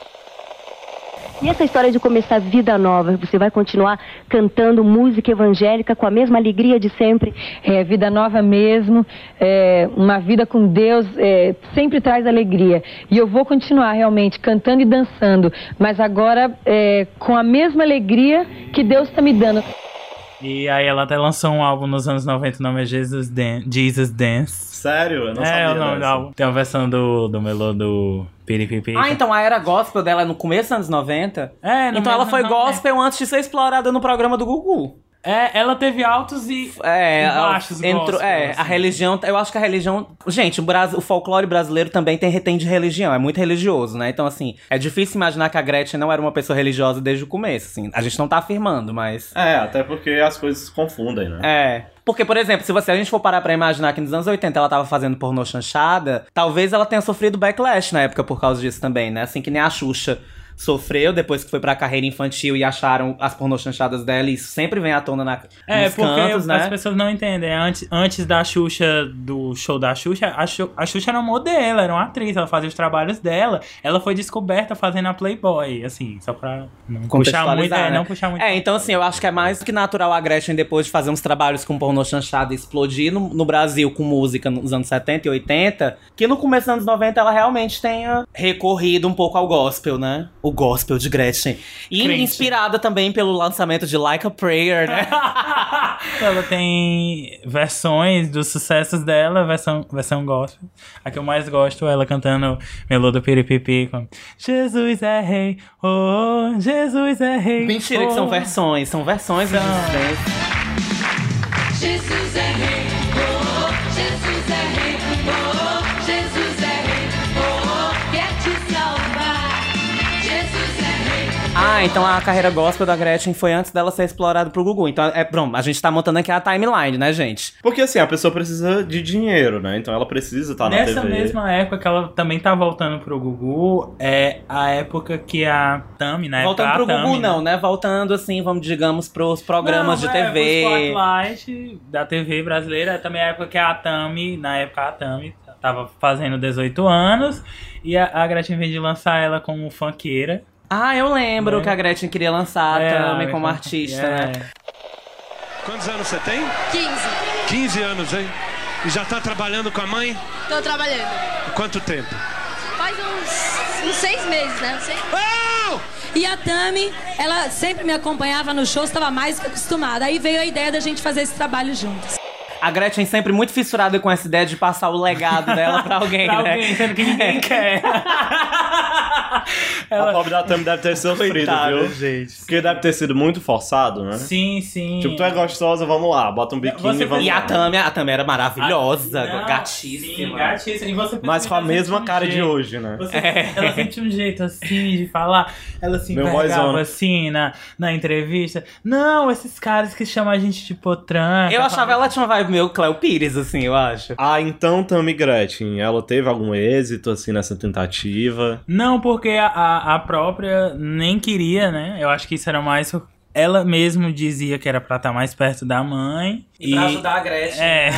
E essa história de começar vida nova, você vai continuar cantando música evangélica com a mesma alegria de sempre? É, vida nova mesmo, é, uma vida com Deus é, sempre traz alegria. E eu vou continuar realmente cantando e dançando, mas agora é, com a mesma alegria que Deus está me dando. E aí ela até lançou um álbum nos anos 90, o nome é Jesus, Dan Jesus Dance. Sério? Eu não é, sabia o nome do álbum. Tem uma versão do, do Melô do Piripipi. Ah, então a era gospel dela é no começo dos anos 90? É, no Então ela foi gospel antes de ser explorada no programa do Gugu. É, ela teve altos e É, e baixos entrou, gospel, é assim. a religião, eu acho que a religião, gente, o, Bras- o folclore brasileiro também tem retém de religião, é muito religioso, né? Então assim, é difícil imaginar que a Gretchen não era uma pessoa religiosa desde o começo, assim. A gente não tá afirmando, mas É, até porque as coisas se confundem, né? é. Porque, por exemplo, se você, a gente for parar pra imaginar que nos anos 80 ela tava fazendo pornô chanchada, talvez ela tenha sofrido backlash na época por causa disso também, né? Assim que nem a Xuxa sofreu depois que foi pra carreira infantil e acharam as pornô chanchadas dela, e isso sempre vem à tona na, É, nos porque cantos, né? as pessoas não entendem. Antes, antes da Xuxa, do show da Xuxa, a, Xu- a Xuxa era uma modelo, era uma atriz, ela fazia os trabalhos dela. Ela foi descoberta fazendo a Playboy, assim, só pra não puxar muito, contextualizar, é, né? não puxar muito. É, então assim, eu acho que é mais do que natural a Gretchen, depois de fazer uns trabalhos com pornô chanchada e explodir no, no Brasil com música nos anos 70 e 80, que no começo dos anos 90 ela realmente tenha recorrido um pouco ao gospel, né? O gospel de Gretchen. E Crente. inspirada também pelo lançamento de Like a Prayer, né? ela tem versões dos sucessos dela, versão, versão gospel. A que eu mais gosto é ela cantando Melô do Piripipi com Jesus é rei, oh, Jesus é rei. Mentira que são oh. versões, são versões São. Jesus é rei, Ah, então a carreira gospel da Gretchen foi antes dela ser explorada pro Gugu. Então, é, pronto, a gente tá montando aqui a timeline, né, gente? Porque assim, a pessoa precisa de dinheiro, né? Então ela precisa estar na Nessa TV. mesma época que ela também tá voltando pro Gugu, é a época que a Tami, na Voltando época pro Tami, Gugu, não, né? Voltando, assim, vamos, digamos, pros programas Não, de é, TV. Spotlight da TV brasileira, é também a época que a Tami, na época a Tami tava fazendo 18 anos, e a, a Gretchen vem de lançar ela como funkeira, Ah, eu lembro Né? que a Gretchen queria lançar É, a- como artista, é. né? Quantos anos você tem? 15. 15 anos, hein? E já tá trabalhando com a mãe? Tô trabalhando. Quanto tempo? Faz uns, uns seis meses, né? Seis... E a Tami, ela sempre me acompanhava no show, estava mais que acostumada. Aí veio a ideia da gente fazer esse trabalho juntos. A Gretchen sempre muito fissurada com essa ideia de passar o legado dela pra alguém, Pra né? alguém, sendo que ninguém quer. A pobre da Tami deve ter sofrido, Coitada, viu? gente. Porque deve ter sido muito forçado, né? Sim, sim. Tipo, tu é gostosa, vamos lá, bota um biquíni e vamos E lá. a Tami, a Tami era maravilhosa, Ah, Não, gatíssima. Sim, gatíssima. E você Mas com a mesma ela sente cara um de jeito. hoje, né? Você- É. Ela sente um jeito assim de falar. Ela se Meu envergava assim na, na entrevista. Não, esses caras que chamam a gente de potranca. Eu achava ela tinha uma vibe meio Cleo Pires, assim, eu acho. Ah, então Tami Gretchen, ela teve algum êxito, assim, nessa tentativa? Não, porque a, a, a própria nem queria, né? Eu acho que isso era mais. Ela mesmo dizia que era pra estar mais perto da mãe. E pra ajudar a Gretchen. É.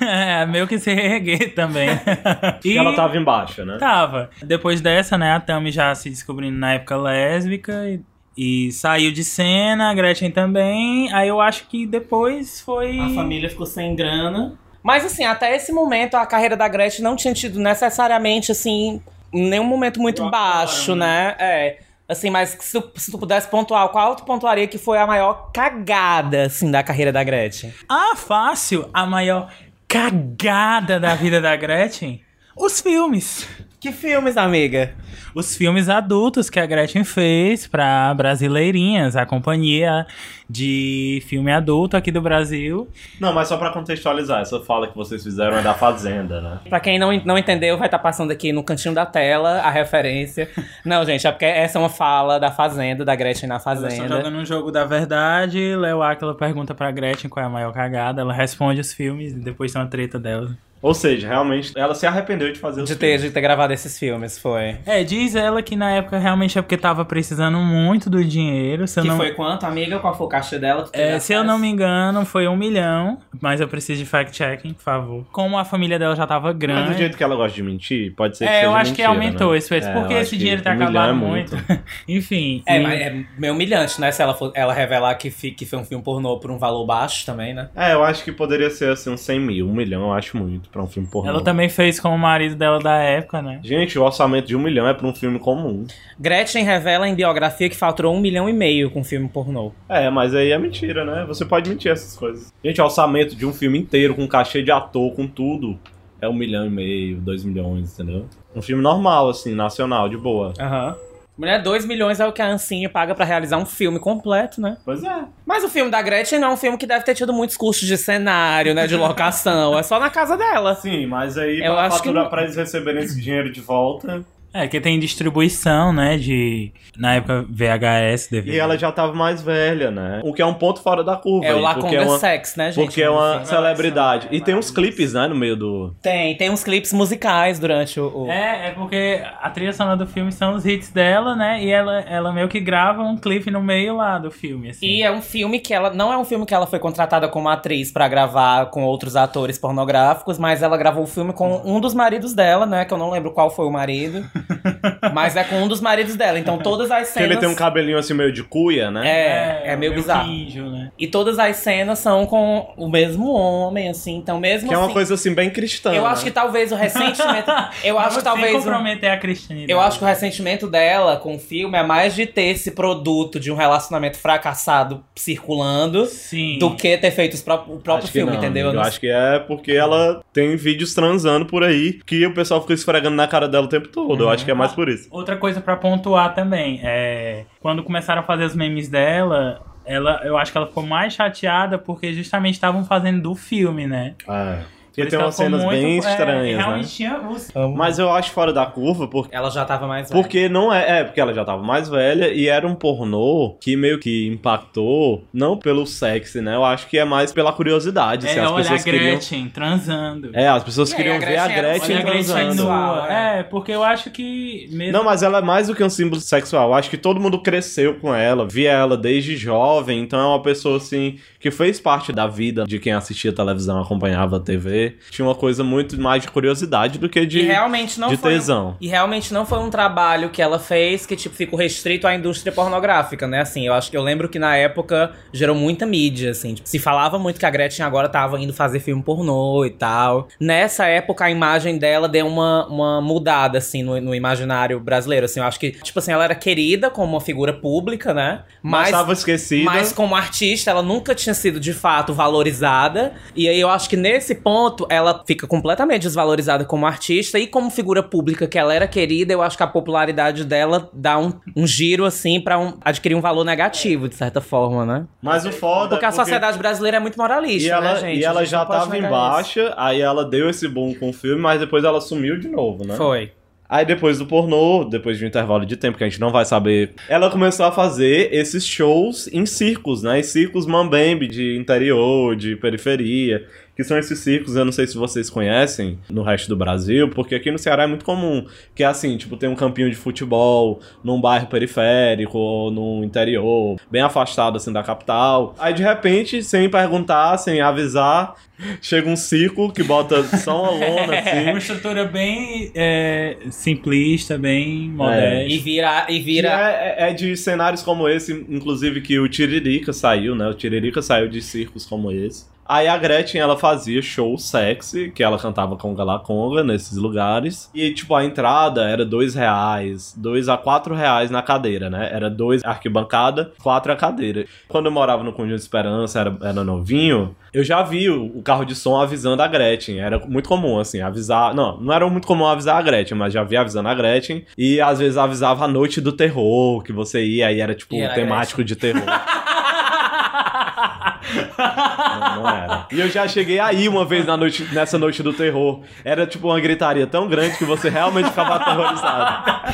é, meio que se reerguer também. E ela tava em baixa, né? Tava. Depois dessa, né, a Tami já se descobrindo na época lésbica e, e saiu de cena, a Gretchen também. Aí eu acho que depois foi. A família ficou sem grana. Mas assim, até esse momento a carreira da Gretchen não tinha tido necessariamente, assim, nenhum momento muito baixo, né? É. Assim, mas se tu, se tu pudesse pontuar, qual tu pontuaria que foi a maior cagada, assim, da carreira da Gretchen? Ah, fácil! A maior cagada da vida da Gretchen? Os filmes. Que filmes, amiga? Os filmes adultos que a Gretchen fez pra Brasileirinhas, a companhia de filme adulto aqui do Brasil. Não, mas só pra contextualizar, essa fala que vocês fizeram é da Fazenda, né? Pra quem não, não entendeu, vai estar passando aqui no cantinho da tela a referência. Não, gente, é porque essa é uma fala da Fazenda, da Gretchen na Elas estão Fazenda. jogando um jogo da verdade, Léo Aquila pergunta pra Gretchen qual é a maior cagada, ela responde os filmes e depois tem uma treta dela. Ou seja, realmente, ela se arrependeu de fazer os De ter, de ter gravado esses filmes, foi. É, diz ela que na época realmente é porque tava precisando muito do dinheiro. Se Que não... foi quanto, amiga? Qual foi o cachê dela? É, se eu não me engano, foi um milhão, mas eu preciso de fact-checking, por favor. Como a família dela já tava Mas do grande. jeito que ela gosta de mentir, pode ser que É, seja eu acho que mentira, aumentou né? esse preço, É, porque esse dinheiro que tá um acabado é muito. Enfim. É, e- mas é meio humilhante, né? Se ela, for, ela revelar que, fi- que foi um filme pornô por um valor baixo também, né? É, eu acho que poderia ser assim uns 100 mil. Um milhão eu acho muito pra um filme pornô. Ela também fez com o marido dela da época, né? Gente, o orçamento de um milhão é pra um filme comum. Gretchen revela em biografia que faturou um milhão e meio com filme pornô. É, mas aí é mentira, né? Você pode mentir essas coisas. Gente, o orçamento de um filme inteiro, com cachê de ator, com tudo, é um milhão e meio, dois milhões, entendeu? Um filme normal, assim, nacional, de boa. Aham. Mulher, 2 milhões é o que a Ancine paga pra realizar um filme completo, né? Pois é. Mas o filme da Gretchen não é um filme que deve ter tido muitos custos de cenário, né? De locação. é só na casa dela. Sim, mas aí Eu pra acho que faturar não- pra eles receberem esse dinheiro de volta. É, que tem distribuição, né? De. Na época VHS, DVD. E ela já tava mais velha, né? O que é um ponto fora da curva. É o La Conga é uma, Sex, né, gente? Porque é uma Sim. celebridade. E tem uns clipes, né, no meio do. Tem, tem uns clipes musicais durante o. o- É, é porque a trilha sonora do filme são os hits dela, né? E ela, ela meio que grava um clipe no meio lá do filme, assim. E é um filme que ela. Não é um filme que ela foi contratada como atriz pra gravar com outros atores pornográficos, mas ela gravou o filme com um dos maridos dela, né? Que eu não lembro qual foi o marido. mas é com um dos maridos dela. Então todas as Que cenas. ele tem um cabelinho assim meio de cuia, né? É, é, meio bizarro. Índio, né? E todas as cenas são com o mesmo homem, assim. Então, mesmo Que é uma assim, coisa assim bem cristã. Eu né? acho que talvez o ressentimento. eu acho que talvez. o- comprometer a cristianidade. Eu acho que o ressentimento dela com o filme é mais de ter esse produto de um relacionamento fracassado circulando Sim. do que ter feito o próprio Acho que filme, não, entendeu? Eu não- acho que é porque ela tem vídeos transando por aí que o pessoal fica esfregando na cara dela o tempo todo. Eu acho que é mais por isso. Outra coisa pra pontuar também, é. Quando começaram a fazer os memes dela, ela, eu acho que ela ficou mais chateada porque justamente estavam fazendo do filme, né? É. Por Porque tem que umas cenas muito- bem é, estranhas, realmente né? tinha os- Mas eu acho fora da curva porque. Ela já tava mais velha. Porque não é. É, porque ela já tava mais velha e era um pornô que meio que impactou, não pelo sexy, né? Eu acho que é mais pela curiosidade. se É, as olha a pessoas queriam. Gretchen transando. É, as pessoas É, queriam a ver a Gretchen Gretchen a Gretchen transando. nua. é. É, porque eu acho que mesmo. Não, mas ela é mais do que um símbolo sexual. Eu acho que todo mundo cresceu com ela, via ela desde jovem, então é uma pessoa assim que fez parte da vida de quem assistia televisão, acompanhava a TV. Tinha uma coisa muito mais de curiosidade do que de, e realmente não de foi tesão. e realmente não foi um trabalho que ela fez que tipo ficou restrito à indústria pornográfica, né? Assim, eu acho que eu lembro que na época gerou muita mídia, assim, tipo, se falava muito que a Gretchen agora tava indo fazer filme pornô e tal. Nessa época a imagem dela deu uma, uma mudada assim no, no imaginário brasileiro, assim, eu acho que tipo assim, ela era querida como uma figura pública, né? Mas tava esquecida. Mas como artista, ela nunca tinha sido de fato valorizada. E aí eu acho que nesse ponto ela fica completamente desvalorizada como artista e como figura pública que ela era querida, eu acho que a popularidade dela dá um, um giro assim pra um- adquirir um valor negativo, de certa forma, né? Mas o foda. Porque a é sociedade brasileira é muito moralista, E ela, né, gente? e ela já tava em negar isso. baixa, aí ela deu esse boom com o filme, mas depois ela sumiu de novo, né? Foi. Aí depois do pornô, depois de um intervalo de tempo que a gente não vai saber, ela começou a fazer esses shows em circos, né? Em circos mambembe de interior, de periferia, que são esses circos, eu não sei se vocês conhecem no resto do Brasil, porque aqui no Ceará é muito comum, que é assim, tipo, tem um campinho de futebol num bairro periférico ou no interior, bem afastado assim da capital. Aí de repente, sem perguntar, sem avisar, chega um circo que bota só uma lona assim. Uma estrutura bem é, simplista, bem modesta. E vira. E vira... É, é- é de cenários como esse, inclusive que o Tiririca saiu, né? O Tiririca saiu de circos como esse. Aí a Gretchen, ela fazia show sexy, que ela cantava conga la conga nesses lugares. E, tipo, a entrada era dois reais, dois a quatro reais na cadeira, né? Era dois arquibancada, quatro a cadeira. Quando eu morava no Conjunto Esperança, era, era novinho, eu já vi o, o carro de som avisando a Gretchen. Era muito comum, assim, avisar... Não, não era muito comum avisar a Gretchen, mas já vi avisando a Gretchen. E, às vezes, avisava a noite do terror, que você ia, aí era, tipo, E temático de terror. Não, não era. E eu já cheguei aí uma vez na noite, nessa noite do terror. Era tipo uma gritaria tão grande que você realmente ficava aterrorizado.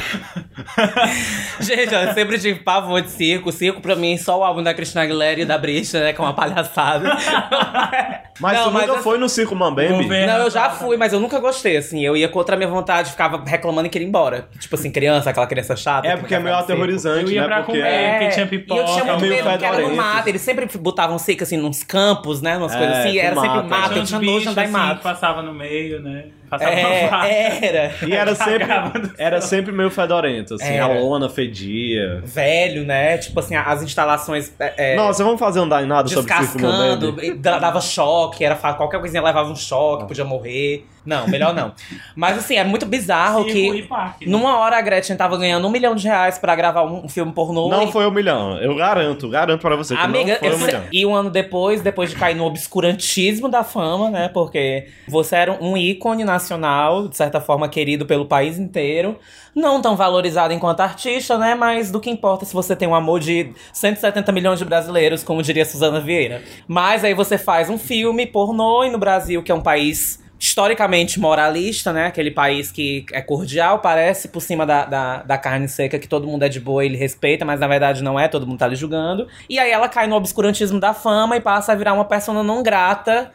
Gente, eu sempre tive pavor de circo. Circo, pra mim, só o álbum da Cristina Aguilera e da Brista, né? Que é uma palhaçada. Mas Não, tu mas nunca assim- foi no Circo Mambembe? Não, eu já fui, mas eu nunca gostei, assim. Eu ia contra a minha vontade, ficava reclamando e queria ir embora. Tipo assim, criança, aquela criança chata. É que porque é meio aterrorizante, Eu ia né? pra porque comer, é... porque tinha E pipoca. eu tinha muito meio medo, porque era no mato. Eles sempre botavam circo, assim, nos campos, né? Umas É, coisas assim. Era sempre mato, Eu tinha nojo de andar em assim, mato. que passava no meio, né? Passava É, era. E era sempre, era sempre meio fedorento, assim. Era. A lona fedia. Velho, né? Tipo assim, as instalações. É, Nossa, vamos fazer um dainado sobre Circo e da- dava choque, era qualquer coisinha levava um choque, podia morrer. Não, melhor não. Mas assim, era muito bizarro Circo que parque, né? numa hora a Gretchen tava ganhando um milhão de reais pra gravar um, um filme pornô. Não e- foi um milhão. Eu garanto, garanto pra você que Amiga, não foi um milhão. e um ano depois, depois de cair no obscurantismo da fama, né? Porque você era um ícone nacional, de certa forma querido pelo país inteiro. Não tão valorizado enquanto artista, né? Mas do que importa se você tem um amor de 170 milhões de brasileiros, como diria Suzana Vieira. Mas aí você faz um filme pornô e no Brasil, que é um país historicamente moralista, né? Aquele país que é cordial, parece por cima da, da, da carne seca, que todo mundo é de boa ele respeita, mas na verdade não é, todo mundo tá lhe julgando. E aí ela cai no obscurantismo da fama e passa a virar uma persona não grata.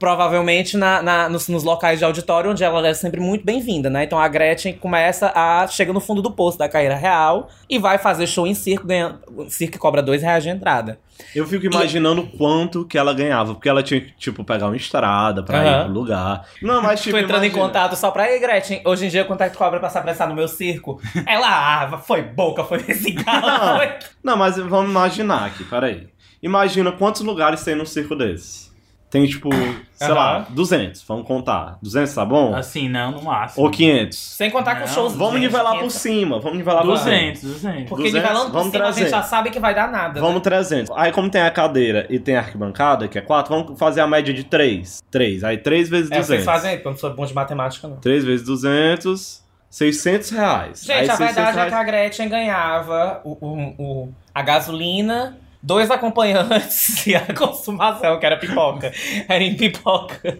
Provavelmente na, na- nos, nos locais de auditório, onde ela é sempre muito bem-vinda, né? Então a Gretchen começa a. chega no fundo do poço da carreira real e vai fazer show em circo, ganhando. Circo cobra dois reais de entrada. Eu fico imaginando quanto que ela ganhava, porque ela tinha que, tipo, pegar uma estrada pra Aham. ir pro lugar. Não, mas tipo. Tô entrando em imagina- contato só pra. Ei, Gretchen, hoje em dia quanto é cobra pra se apressar no meu circo? Ela, ah, foi boca, foi cigarro, Não, foi. não, mas vamos imaginar aqui, peraí. Imagina quantos lugares tem num circo desse. Tem, tipo, sei Aham. lá, 200, vamos contar. 200 tá bom? Assim, não, no máximo. Ou 500? Sem contar com Não, shows. Vamos gente, nivelar 500. por cima, vamos nivelar por cima. 200, 200. Porque 200, nivelando por vamos cima a gente 300. já sabe que vai dar nada. Vamos né? 300. Aí, como tem a cadeira e tem a arquibancada, que é 4, vamos fazer a média de 3. 3. Aí, 3 vezes É, 200. vocês fazem, porque eu não sou bom de matemática, não. 3 vezes 200, 600 reais. Gente, Aí, a 600 verdade é reais- que a Gretchen ganhava o, o- o- a gasolina, dois acompanhantes e a consumação, que era pipoca. Era em pipoca.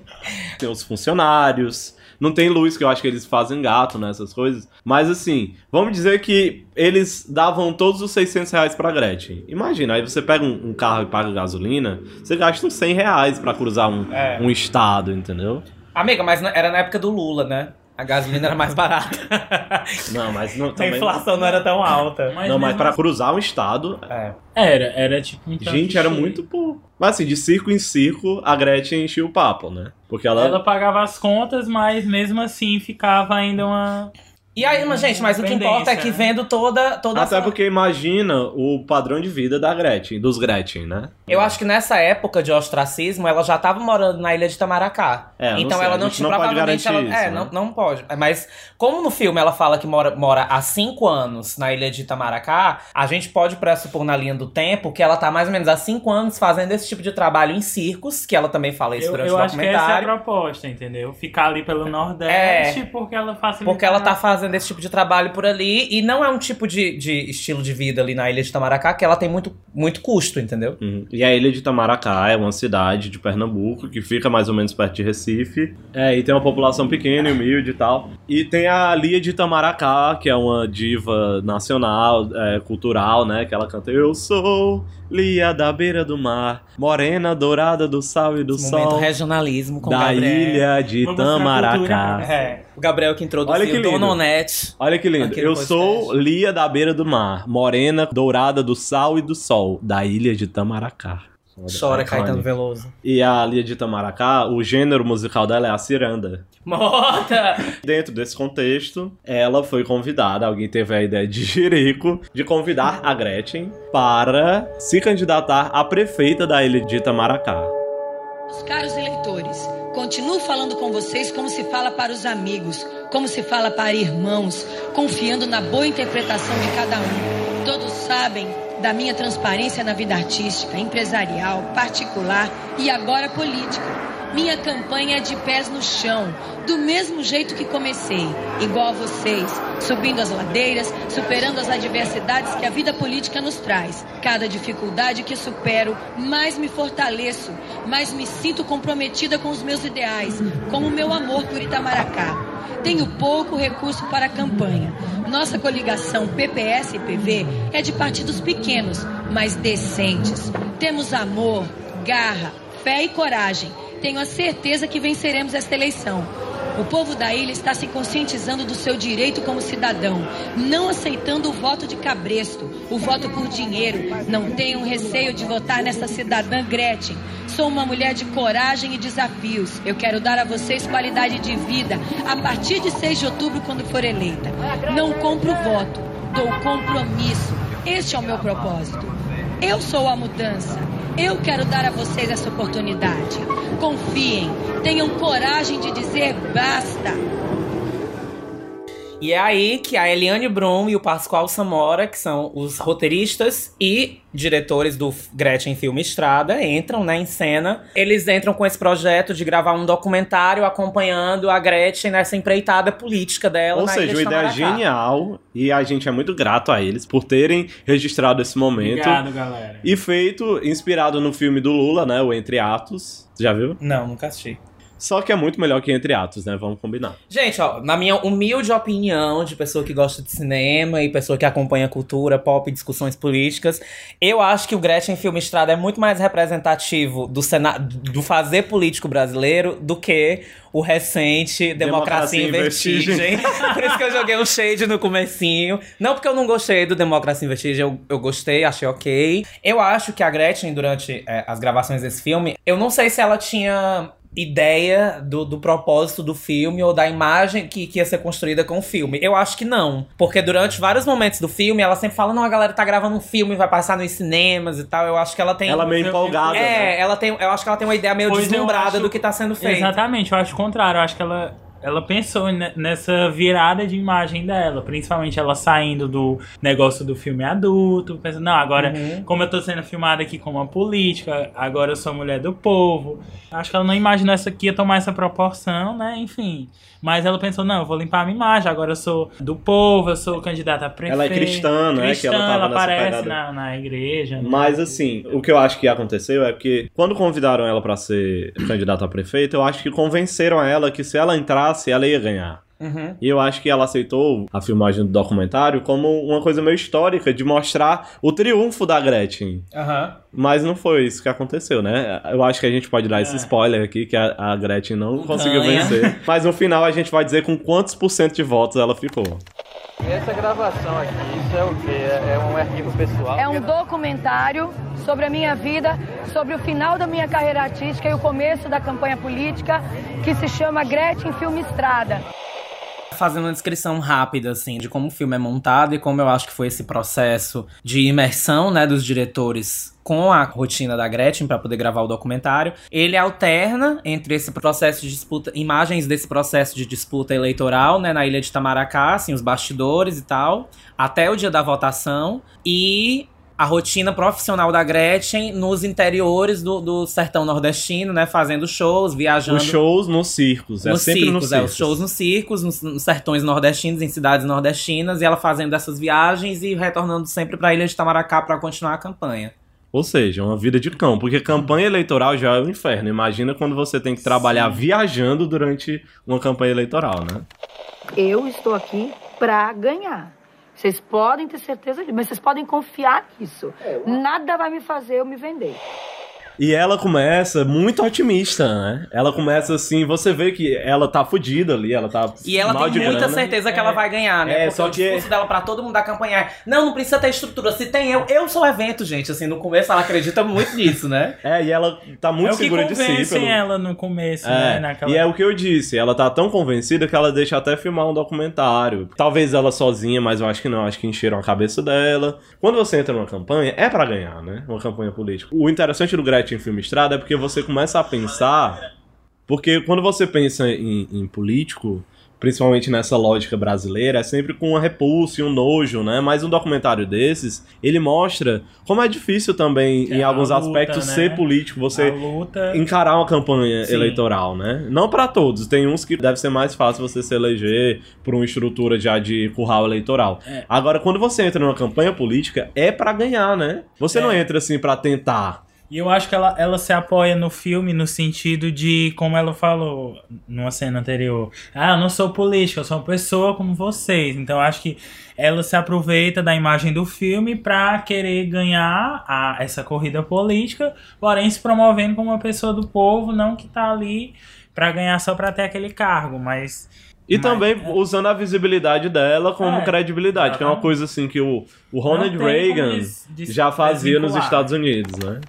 Tem os funcionários. Não tem luz, que eu acho que eles fazem gato nessas coisas. Mas assim, vamos dizer que eles davam todos os 600 reais pra Gretchen. Imagina, aí você pega um, um carro e paga gasolina, você gasta uns 100 reais pra cruzar um, É. um estado, entendeu? Amiga, mas era na época do Lula, né? A gasolina era mais barata. Não, mas não, A também... inflação não era tão alta. Não, mas pra cruzar um estado... É. Era, era tipo um Gente, era cheio. muito pouco. Mas assim, de circo em circo, a Gretchen enchia o papo, né? Porque ela... Ela pagava as contas, mas mesmo assim ficava ainda uma. E aí, mas, gente, mas o que importa é que Dependência, vendo toda, toda Até essa- porque imagina o padrão de vida da Gretchen, dos Gretchen, né? Eu acho que nessa época de ostracismo, ela já tava morando na ilha de Tamaracá. É, eu não então sei, ela não tinha não pode provavelmente garantir ela, isso, É, né? não, não pode. Mas como no filme ela fala que mora, mora há cinco anos na ilha de Tamaracá, a gente pode pressupor na linha do tempo que ela tá mais ou menos há cinco anos fazendo esse tipo de trabalho em circos, que ela também fala isso Eu, durante eu o acho que essa é a documentário. proposta, entendeu? Ficar ali pelo Nordeste porque ela facilita. Porque ela tá fazendo esse tipo de trabalho por ali e não é um tipo de, de estilo de vida ali na ilha de Tamaracá que ela tem muito, muito custo, entendeu? Uhum. E a ilha de Tamaracá é uma cidade de Pernambuco que fica mais ou menos perto de Recife. É, e tem uma população pequena humilde e tal. E tem a Lia de Tamaracá, que é uma diva nacional, é, cultural, né? Que ela canta Eu sou Lia da beira do mar, morena dourada do sal e do Esse momento sol. regionalismo com da Gabriel. ilha de Vamos Tamaracá. É, o Gabriel que introduziu Olha que lindo. Dona Onete. Olha que lindo. Eu sou Lia da beira do mar, morena dourada do sal e do sol, da ilha de Tamaracá. Chora, Iconic. Caetano Veloso. E a Lia de Tamaracá, o gênero musical dela é a ciranda. Morta! Dentro desse contexto, ela foi convidada, alguém teve a ideia de Jerico, de convidar a Gretchen para se candidatar a prefeita da ilha de Itamaracá. Meus caros eleitores, continuo falando com vocês como se fala para os amigos, como se fala para irmãos, confiando na boa interpretação de cada um. Todos sabem da minha transparência na vida artística, empresarial, particular e agora política. Minha campanha é de pés no chão, do mesmo jeito que comecei, igual a vocês, subindo as ladeiras, superando as adversidades que a vida política nos traz. Cada dificuldade que supero, mais me fortaleço, mais me sinto comprometida com os meus ideais, com o meu amor por Itamaracá. Tenho pouco recurso para a campanha. Nossa coligação PPS e PV é de partidos pequenos, mas decentes. Temos amor, garra, fé e coragem. Tenho a certeza que venceremos esta eleição. O povo da ilha está se conscientizando do seu direito como cidadão, não aceitando o voto de cabresto, o voto por dinheiro. Não tenham receio de votar nessa cidadã Gretchen. Sou uma mulher de coragem e desafios. Eu quero dar a vocês qualidade de vida a partir de 6 de outubro, quando for eleita. Não compro voto, dou compromisso. Este é o meu propósito. Eu sou a mudança. Eu quero dar a vocês essa oportunidade. Confiem, tenham coragem de dizer basta. E é aí que a Eliane Brum e o Pascoal Samora, que são os roteiristas e diretores do Gretchen Filme Estrada, entram né, em cena. Eles entram com esse projeto de gravar um documentário acompanhando a Gretchen nessa empreitada política dela Ou na seja, uma de ideia genial e a gente é muito grato a eles por terem registrado esse momento. Obrigado, galera. E feito inspirado no filme do Lula, né? O Entre Atos. Já viu? Não, nunca assisti. Só que é muito melhor que Entre Atos, né? Vamos combinar. Gente, ó, na minha humilde opinião de pessoa que gosta de cinema e pessoa que acompanha cultura, pop e discussões políticas, eu acho que o Gretchen Filme Estrada é muito mais representativo do, sena do fazer político brasileiro do que o recente Democracia, Democracia em em Vertigem. Vertigem. Por isso que eu joguei um shade no comecinho. Não porque eu não gostei do Democracia em Vertigem, eu, eu gostei, achei ok. Eu acho que a Gretchen, durante é, as gravações desse filme, eu não sei se ela tinha ideia do, do propósito do filme ou da imagem que, que ia ser construída com o filme. Eu acho que não. Porque durante vários momentos do filme, ela sempre fala: não, a galera tá gravando um filme, vai passar nos cinemas e tal. Eu acho que ela tem. Ela meio empolgada, É, né? ela tem. Eu acho que ela tem uma ideia meio Pois deslumbrada acho- do que tá sendo feito. Exatamente, eu acho o contrário. Eu acho que ela, ela pensou ne- nessa virada de imagem dela. Principalmente ela saindo do negócio do filme adulto. Pensando, não, agora, Uhum. como eu tô sendo filmada aqui como uma política, agora eu sou mulher do povo. Acho que ela não imaginou essa aqui ia tomar essa proporção, né? Enfim. Mas ela pensou, não, eu vou limpar a minha imagem, agora eu sou do povo, eu sou candidata a prefeito. Ela é cristã, né? Cristã, Que ela ela aparece na, na igreja. né? Mas assim, o que eu acho que aconteceu é que quando convidaram ela pra ser candidata a prefeito, eu acho que convenceram ela que se ela entrasse, ela ia ganhar. Uhum. E eu acho que ela aceitou a filmagem do documentário como uma coisa meio histórica, de mostrar o triunfo da Gretchen. Aham. Mas não foi isso que aconteceu, né? Eu acho que a gente pode dar esse spoiler aqui, que a, a Gretchen não conseguiu Ganha. vencer. Mas no final a gente vai dizer com quantos por cento de votos ela ficou. E essa gravação aqui, isso é o quê? É é um arquivo pessoal? É um documentário sobre a minha vida, sobre o final da minha carreira artística e o começo da campanha política, que se chama Gretchen Filme Estrada. Fazendo uma descrição rápida, assim, de como o filme é montado e como eu acho que foi esse processo de imersão, né, dos diretores com a rotina da Gretchen para poder gravar o documentário. Ele alterna entre esse processo de disputa, imagens desse processo de disputa eleitoral, né, na ilha de Tamaracá, assim, os bastidores e tal, até o dia da votação e a rotina profissional da Gretchen nos interiores do, do sertão nordestino, né, fazendo shows, viajando. Os shows nos circos, é Nos sempre circos, nos é, circos. os shows nos circos, nos, nos sertões nordestinos, em cidades nordestinas, e ela fazendo essas viagens e retornando sempre pra ilha de Tamaracá pra continuar a campanha. Ou seja, uma vida de cão, porque campanha eleitoral já é um inferno. Imagina quando você tem que trabalhar viajando durante uma campanha eleitoral, né? Eu estou aqui para ganhar. Vocês podem ter certeza disso, mas vocês podem confiar nisso. Nada vai me fazer eu me vender. E ela começa muito otimista, né? Ela começa assim, você vê que ela tá fudida ali, ela tá E ela mal tem de muita grana. certeza que ela vai ganhar, né? É, Porque só o que- discurso dela pra todo mundo da campanha é: não, não precisa ter estrutura. Se tem eu, eu sou o evento, gente. Assim, no começo ela acredita muito nisso, né? É, e ela tá muito é o que segura de si. pelo- ela no começo, É, né? Naquela... E é o que eu disse, ela tá tão convencida que ela deixa até filmar um documentário. Talvez ela sozinha, mas eu acho que não, acho que encheram a cabeça dela. Quando você entra numa campanha, é pra ganhar, né? Uma campanha política. O interessante do Gretchen Filme Estrada é porque você começa a pensar. Porque quando você pensa em, em político, principalmente nessa lógica brasileira, é sempre com uma repulsa e um nojo, né? Mas um documentário desses, ele mostra como é difícil também, em é a alguns luta, aspectos, né? ser político, você luta- encarar uma campanha Sim. eleitoral, né? Não pra todos, tem uns que deve ser mais fácil você se eleger por uma estrutura já de curral eleitoral. É. Agora, quando você entra numa campanha política, é pra ganhar, né? Você É. não entra assim pra tentar. E eu acho que ela, ela se apoia no filme no sentido de, como ela falou numa cena anterior, ah, eu não sou política, eu sou uma pessoa como vocês. Então eu acho que ela se aproveita da imagem do filme pra querer ganhar a, essa corrida política, porém se promovendo como uma pessoa do povo, não que tá ali pra ganhar só pra ter aquele cargo, mas... E também usando a visibilidade dela como É, credibilidade, que é uma coisa assim que o, o Ronald Reagan já fazia nos. Estados Unidos, né?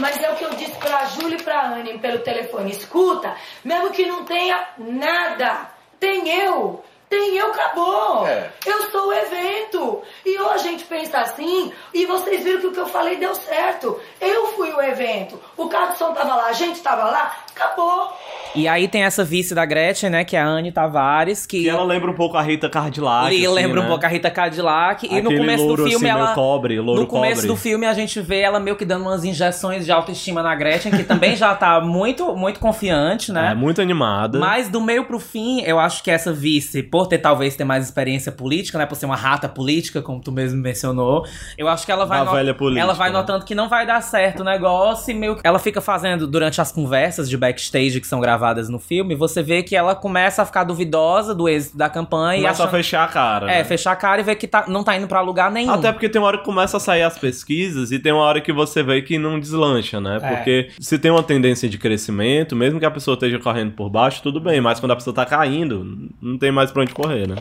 Mas é o que eu disse pra Júlia e pra Anne pelo telefone. Escuta, mesmo que não tenha nada, tem eu. Tem eu, acabou. Eu sou o evento. E ou a gente pensa assim, e vocês viram que o que eu falei deu certo. Eu fui o evento. O som tava lá, a gente tava lá, acabou. E aí tem essa vice da Gretchen, né? Que é a Anne Tavares, que. E ela lembra um pouco a Rita Cadillac. Ele assim, lembra né? um pouco a Rita Cadillac. e no Aquele começo louro, do filme assim, ela. cobre, louro no começo cobre. do filme a gente vê ela meio que dando umas injeções de autoestima na Gretchen, que também já tá muito, muito confiante, né? É, muito animada. Mas do meio pro fim, eu acho que essa vice, por ter talvez ter mais experiência política, né? Por ser uma rata política, como tu mesmo mencionou, eu acho que ela vai. Da velha política, ela vai né? notando que não vai dar certo o negócio e meio que. Ela fica fazendo durante as conversas de backstage que são gravadas no filme, você vê que ela começa a ficar duvidosa do êxito da campanha Começa a achando- fechar a cara. É, né? fechar a cara e ver que tá, não tá indo pra lugar nenhum. Até porque tem uma hora que começa a sair as pesquisas e tem uma hora que você vê que não deslancha, né? É. Porque se tem uma tendência de crescimento, mesmo que a pessoa esteja correndo por baixo, tudo bem, mas quando a pessoa tá caindo, não tem mais pra onde correr, né?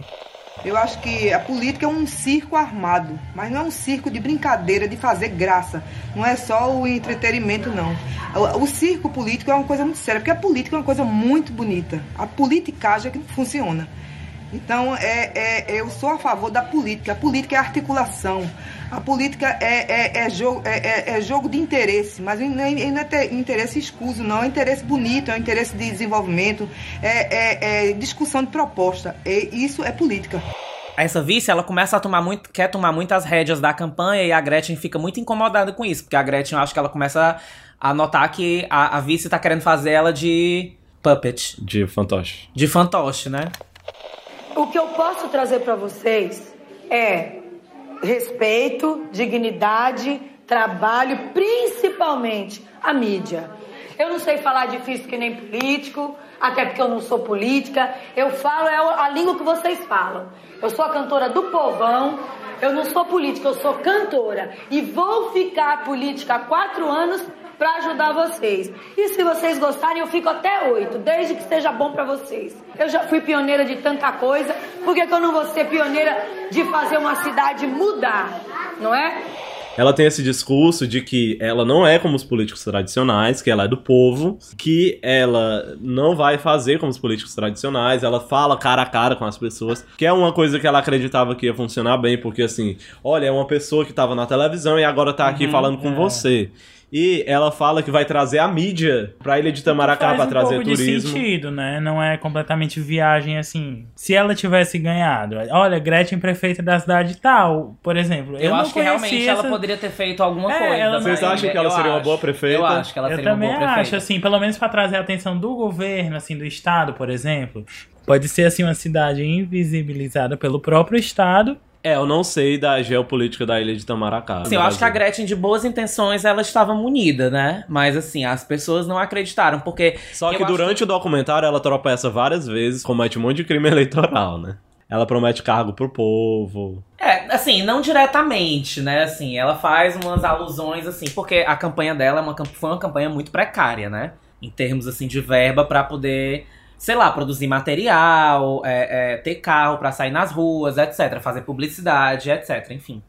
Eu acho que a política é um circo armado, mas não é um circo de brincadeira, de fazer graça. Não é só o entretenimento, não. O, o circo político é uma coisa muito séria, porque a política é uma coisa muito bonita. A politicagem é que funciona. Então, é, é- eu sou a favor da política. A política é articulação. A política é, é- é jogo, é, é- é jogo de interesse, mas não é, não é ter- interesse escuso, não. É interesse bonito, é um interesse de desenvolvimento, é, é- é discussão de proposta. É, isso é política. Essa vice, ela começa a tomar muito, quer tomar muitas rédeas da campanha e a Gretchen fica muito incomodada com isso, porque a Gretchen, eu acho que ela começa a notar que a, a vice tá querendo fazer ela de puppet, De fantoche. de fantoche, né? O que eu posso trazer para vocês é respeito, dignidade, trabalho, principalmente a mídia. Eu não sei falar difícil que nem político, até porque eu não sou política. Eu falo é a língua que vocês falam. Eu sou a cantora do povão. Eu não sou política, eu sou cantora. E vou ficar política há quatro anos para ajudar vocês. E se vocês gostarem, eu fico até oito, desde que seja bom para vocês. Eu já fui pioneira de tanta coisa, por que, eu não vou ser pioneira de fazer uma cidade mudar? Não é? Ela tem esse discurso de que ela não é como os políticos tradicionais, que ela é do povo, que ela não vai fazer como os políticos tradicionais, ela fala cara a cara com as pessoas, que é uma coisa que ela acreditava que ia funcionar bem, porque assim, olha, é uma pessoa que tava na televisão e agora tá aqui Uhum, falando com é. você. E ela fala que vai trazer a mídia pra Ilha de Itamaracá pra um trazer pouco de turismo. sentido, né? Não é completamente viagem assim. Se ela tivesse ganhado, olha, Gretchen prefeita da cidade tal, por exemplo. Eu, Eu, não acho que realmente conhecia ela poderia ter feito alguma É, coisa. ela não- Vocês acham que ela Eu seria uma acho. boa prefeita? Eu acho que ela eu seria uma também boa prefeita. acho, assim, pelo menos pra trazer a atenção do governo, assim, do estado, por exemplo. Pode ser assim uma cidade invisibilizada pelo próprio estado. É, eu não sei da geopolítica da Ilha de Itamaracá. Assim, eu acho que a Gretchen, de boas intenções, ela estava munida, né? Mas assim, as pessoas não acreditaram, porque. Só que durante o documentário ela tropeça várias vezes, comete um monte de crime eleitoral, né? Ela promete cargo pro povo. É, assim, não diretamente, né? Assim, ela faz umas alusões, assim, porque a campanha dela é uma, foi uma campanha muito precária, né? Em termos, assim, de verba pra poder, sei lá, produzir material, é, é, ter carro pra sair nas ruas, etc. Fazer publicidade, etc. Enfim.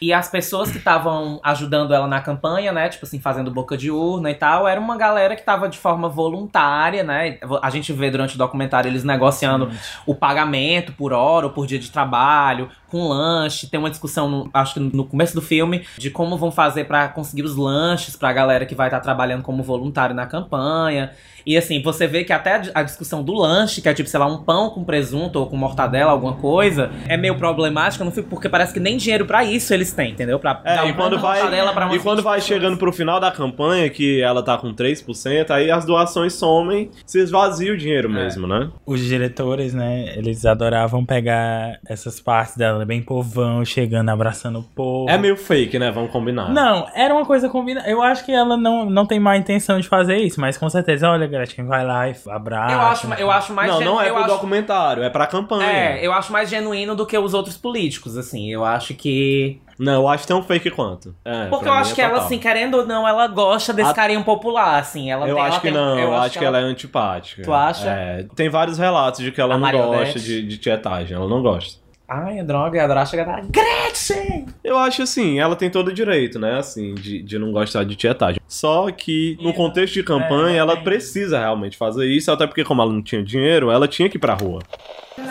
E as pessoas que estavam ajudando ela na campanha, né? Tipo assim, fazendo boca de urna e tal, era uma galera que tava de forma voluntária, né? A gente vê durante o documentário eles negociando o pagamento por hora ou por dia de trabalho, com lanche. Tem uma discussão, no- acho que no começo do filme, de como vão fazer pra conseguir os lanches pra galera que vai estar trabalhando como voluntário na campanha. E assim, você vê que até a di- a discussão do lanche, que é tipo, sei lá, um pão com presunto ou com mortadela, alguma coisa, é meio problemática no filme, porque parece que nem dinheiro pra isso eles têm, entendeu? Pra É, dar e quando vai, mortadela pra umas e quando 20 vai pessoas. chegando pro final da campanha, que ela tá com 3%, aí as doações somem, se esvazia o dinheiro mesmo, né? Os diretores, né, eles adoravam pegar essas partes dela, bem povão, chegando, abraçando o povo. É meio fake, né? Vamos combinar. Não, era uma coisa combinada. Eu acho que ela não, não tem má intenção de fazer isso, mas com certeza, olha, Gretchen, vai lá e abraça. Eu acho, eu acho mais não, não é pro acho- documentário, é pra campanha. É, eu acho mais genuíno do que os outros políticos, assim. Eu acho que. Não, eu acho tão fake quanto. É, Porque eu acho é que ela, assim, querendo ou não, ela gosta desse A- carinho popular, assim. Ela Eu tem- acho ela que tem- não, eu, acho que ela, é antipática. Tu acha? É, tem vários relatos de que ela A não gosta de, de tietagem, ela não gosta. Ai, a droga, a droga chega Gretchen! Eu acho assim, ela tem todo o direito, né, assim, de, de não gostar de tietagem. Só que no contexto de campanha, ela precisa realmente fazer isso, até porque como ela não tinha dinheiro, ela tinha que ir pra rua.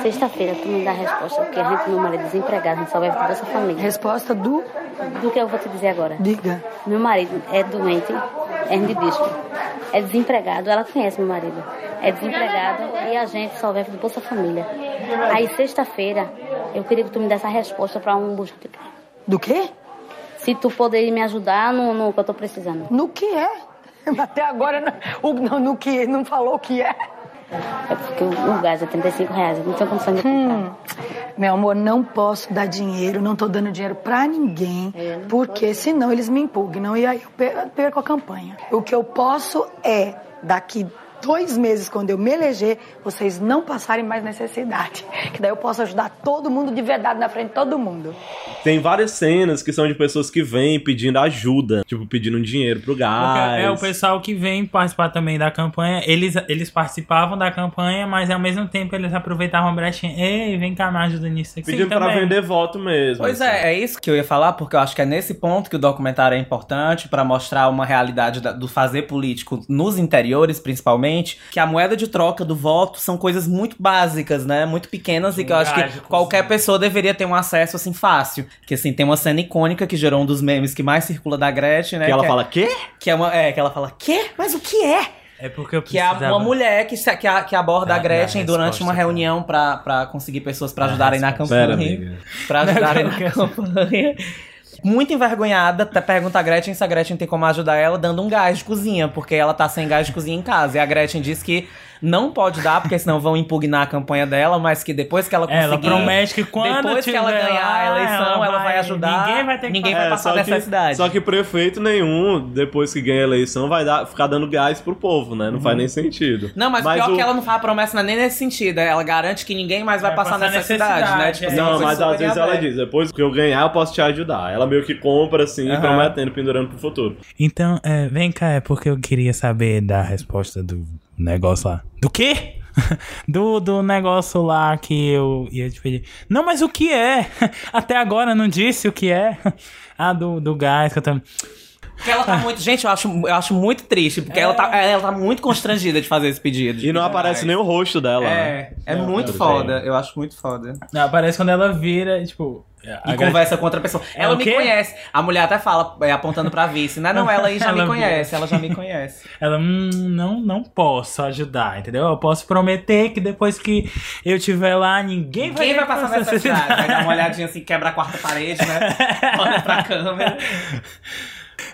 Sexta-feira tu me dá a resposta, porque a gente, meu marido é desempregado, a gente só vai toda essa família. Resposta do? Do que eu vou te dizer agora. Diga. Meu marido é doente, é disco, é desempregado, ela conhece meu marido. É desempregado e a gente só vive do Bolsa Família. Aí sexta-feira eu queria que tu me desse a resposta pra um bucho de carne. Do quê? Se tu poderia me ajudar no, no que eu tô precisando. No que é? Até agora o- não, no que não falou o que é. É porque o, gás é 35 reais, eu não tenho condição de comprar. Meu amor, não posso dar dinheiro, não tô dando dinheiro pra ninguém, porque senão eles me impugnam e aí eu per- perco a campanha. O que eu posso é, daqui dois meses, quando eu me eleger, vocês não passarem mais necessidade. Que daí eu posso ajudar todo mundo de verdade na frente de todo mundo. Tem várias cenas que são de pessoas que vêm pedindo ajuda, tipo, pedindo dinheiro pro Porque gás. é o pessoal que vem participar também da campanha. Eles, eles participavam da campanha, mas ao mesmo tempo eles aproveitavam a brechinha. Ei, vem cá, me ajuda nisso aqui. Pedindo Sim, pra também. vender voto mesmo. Pois assim. é, é isso que eu ia falar, porque eu acho que é nesse ponto que o documentário é importante pra mostrar uma realidade da- do fazer político nos interiores, principalmente, que a moeda de troca do voto são coisas muito básicas, né? Muito pequenas e que eu acho que qualquer pessoa deveria ter um acesso assim fácil. Que assim, tem uma cena icônica que gerou um dos memes que mais circula da Gretchen, né? Que ela é- fala, quê? Que é uma. É, que ela fala, quê? Mas o que é? É porque eu Que é precisava... uma mulher que, que, que aborda Dá- a Gretchen durante uma reunião pra, pra conseguir pessoas pra Dá a ajudarem na campanha. Pera, amiga. Pra ajudarem na campanha. Muito envergonhada, até pergunta a Gretchen se a Gretchen tem como ajudar ela dando um gás de cozinha, porque ela tá sem gás de cozinha em casa. E a Gretchen diz que não pode dar, porque senão vão impugnar a campanha dela, mas que depois que ela conseguir... Ela promete que quando Depois que ela ganhar a eleição, ela, ela vai, ajudar. ninguém vai ter que ninguém vai É, passar só que-. Só que prefeito nenhum, depois que ganha a eleição, vai dar, ficar dando gás pro povo, né? Não faz nem sentido. Não, mas, pior o- que ela não faz a promessa nem nesse sentido. Ela garante que ninguém mais vai, Vai passar, passar necessidade, necessidade, né? Tipo, é. assim, Não, mas às vezes ela diz, depois que eu ganhar, eu posso te ajudar. Ela meio que compra, assim, Aham. prometendo, pendurando pro futuro. Então, é, vem cá, é porque eu queria saber da resposta do negócio lá. Do quê? Do, do negócio lá que eu ia te pedir. Não, mas o que é? Até agora não disse o que é. Ah, do, do gás que eu tô... Porque ela tá muito. Gente, eu acho, eu acho muito triste, porque ela, tá, ela tá muito constrangida de fazer esse pedido. E não aparece nem o rosto dela. É, né? é Não, muito não foda. Eu acho muito foda. Não, aparece quando ela vira, tipo... E conversa com outra pessoa. É ela me conhece. A mulher até fala, é, apontando pra vice. Não, não, ela aí já me conhece. Ela já me conhece. Ela, hum, não, não posso ajudar, entendeu? Eu posso prometer que depois que eu estiver lá, ninguém vai Quem vai passar necessidade? Vai dar uma olhadinha assim, quebra a quarta parede, né? Olha pra câmera.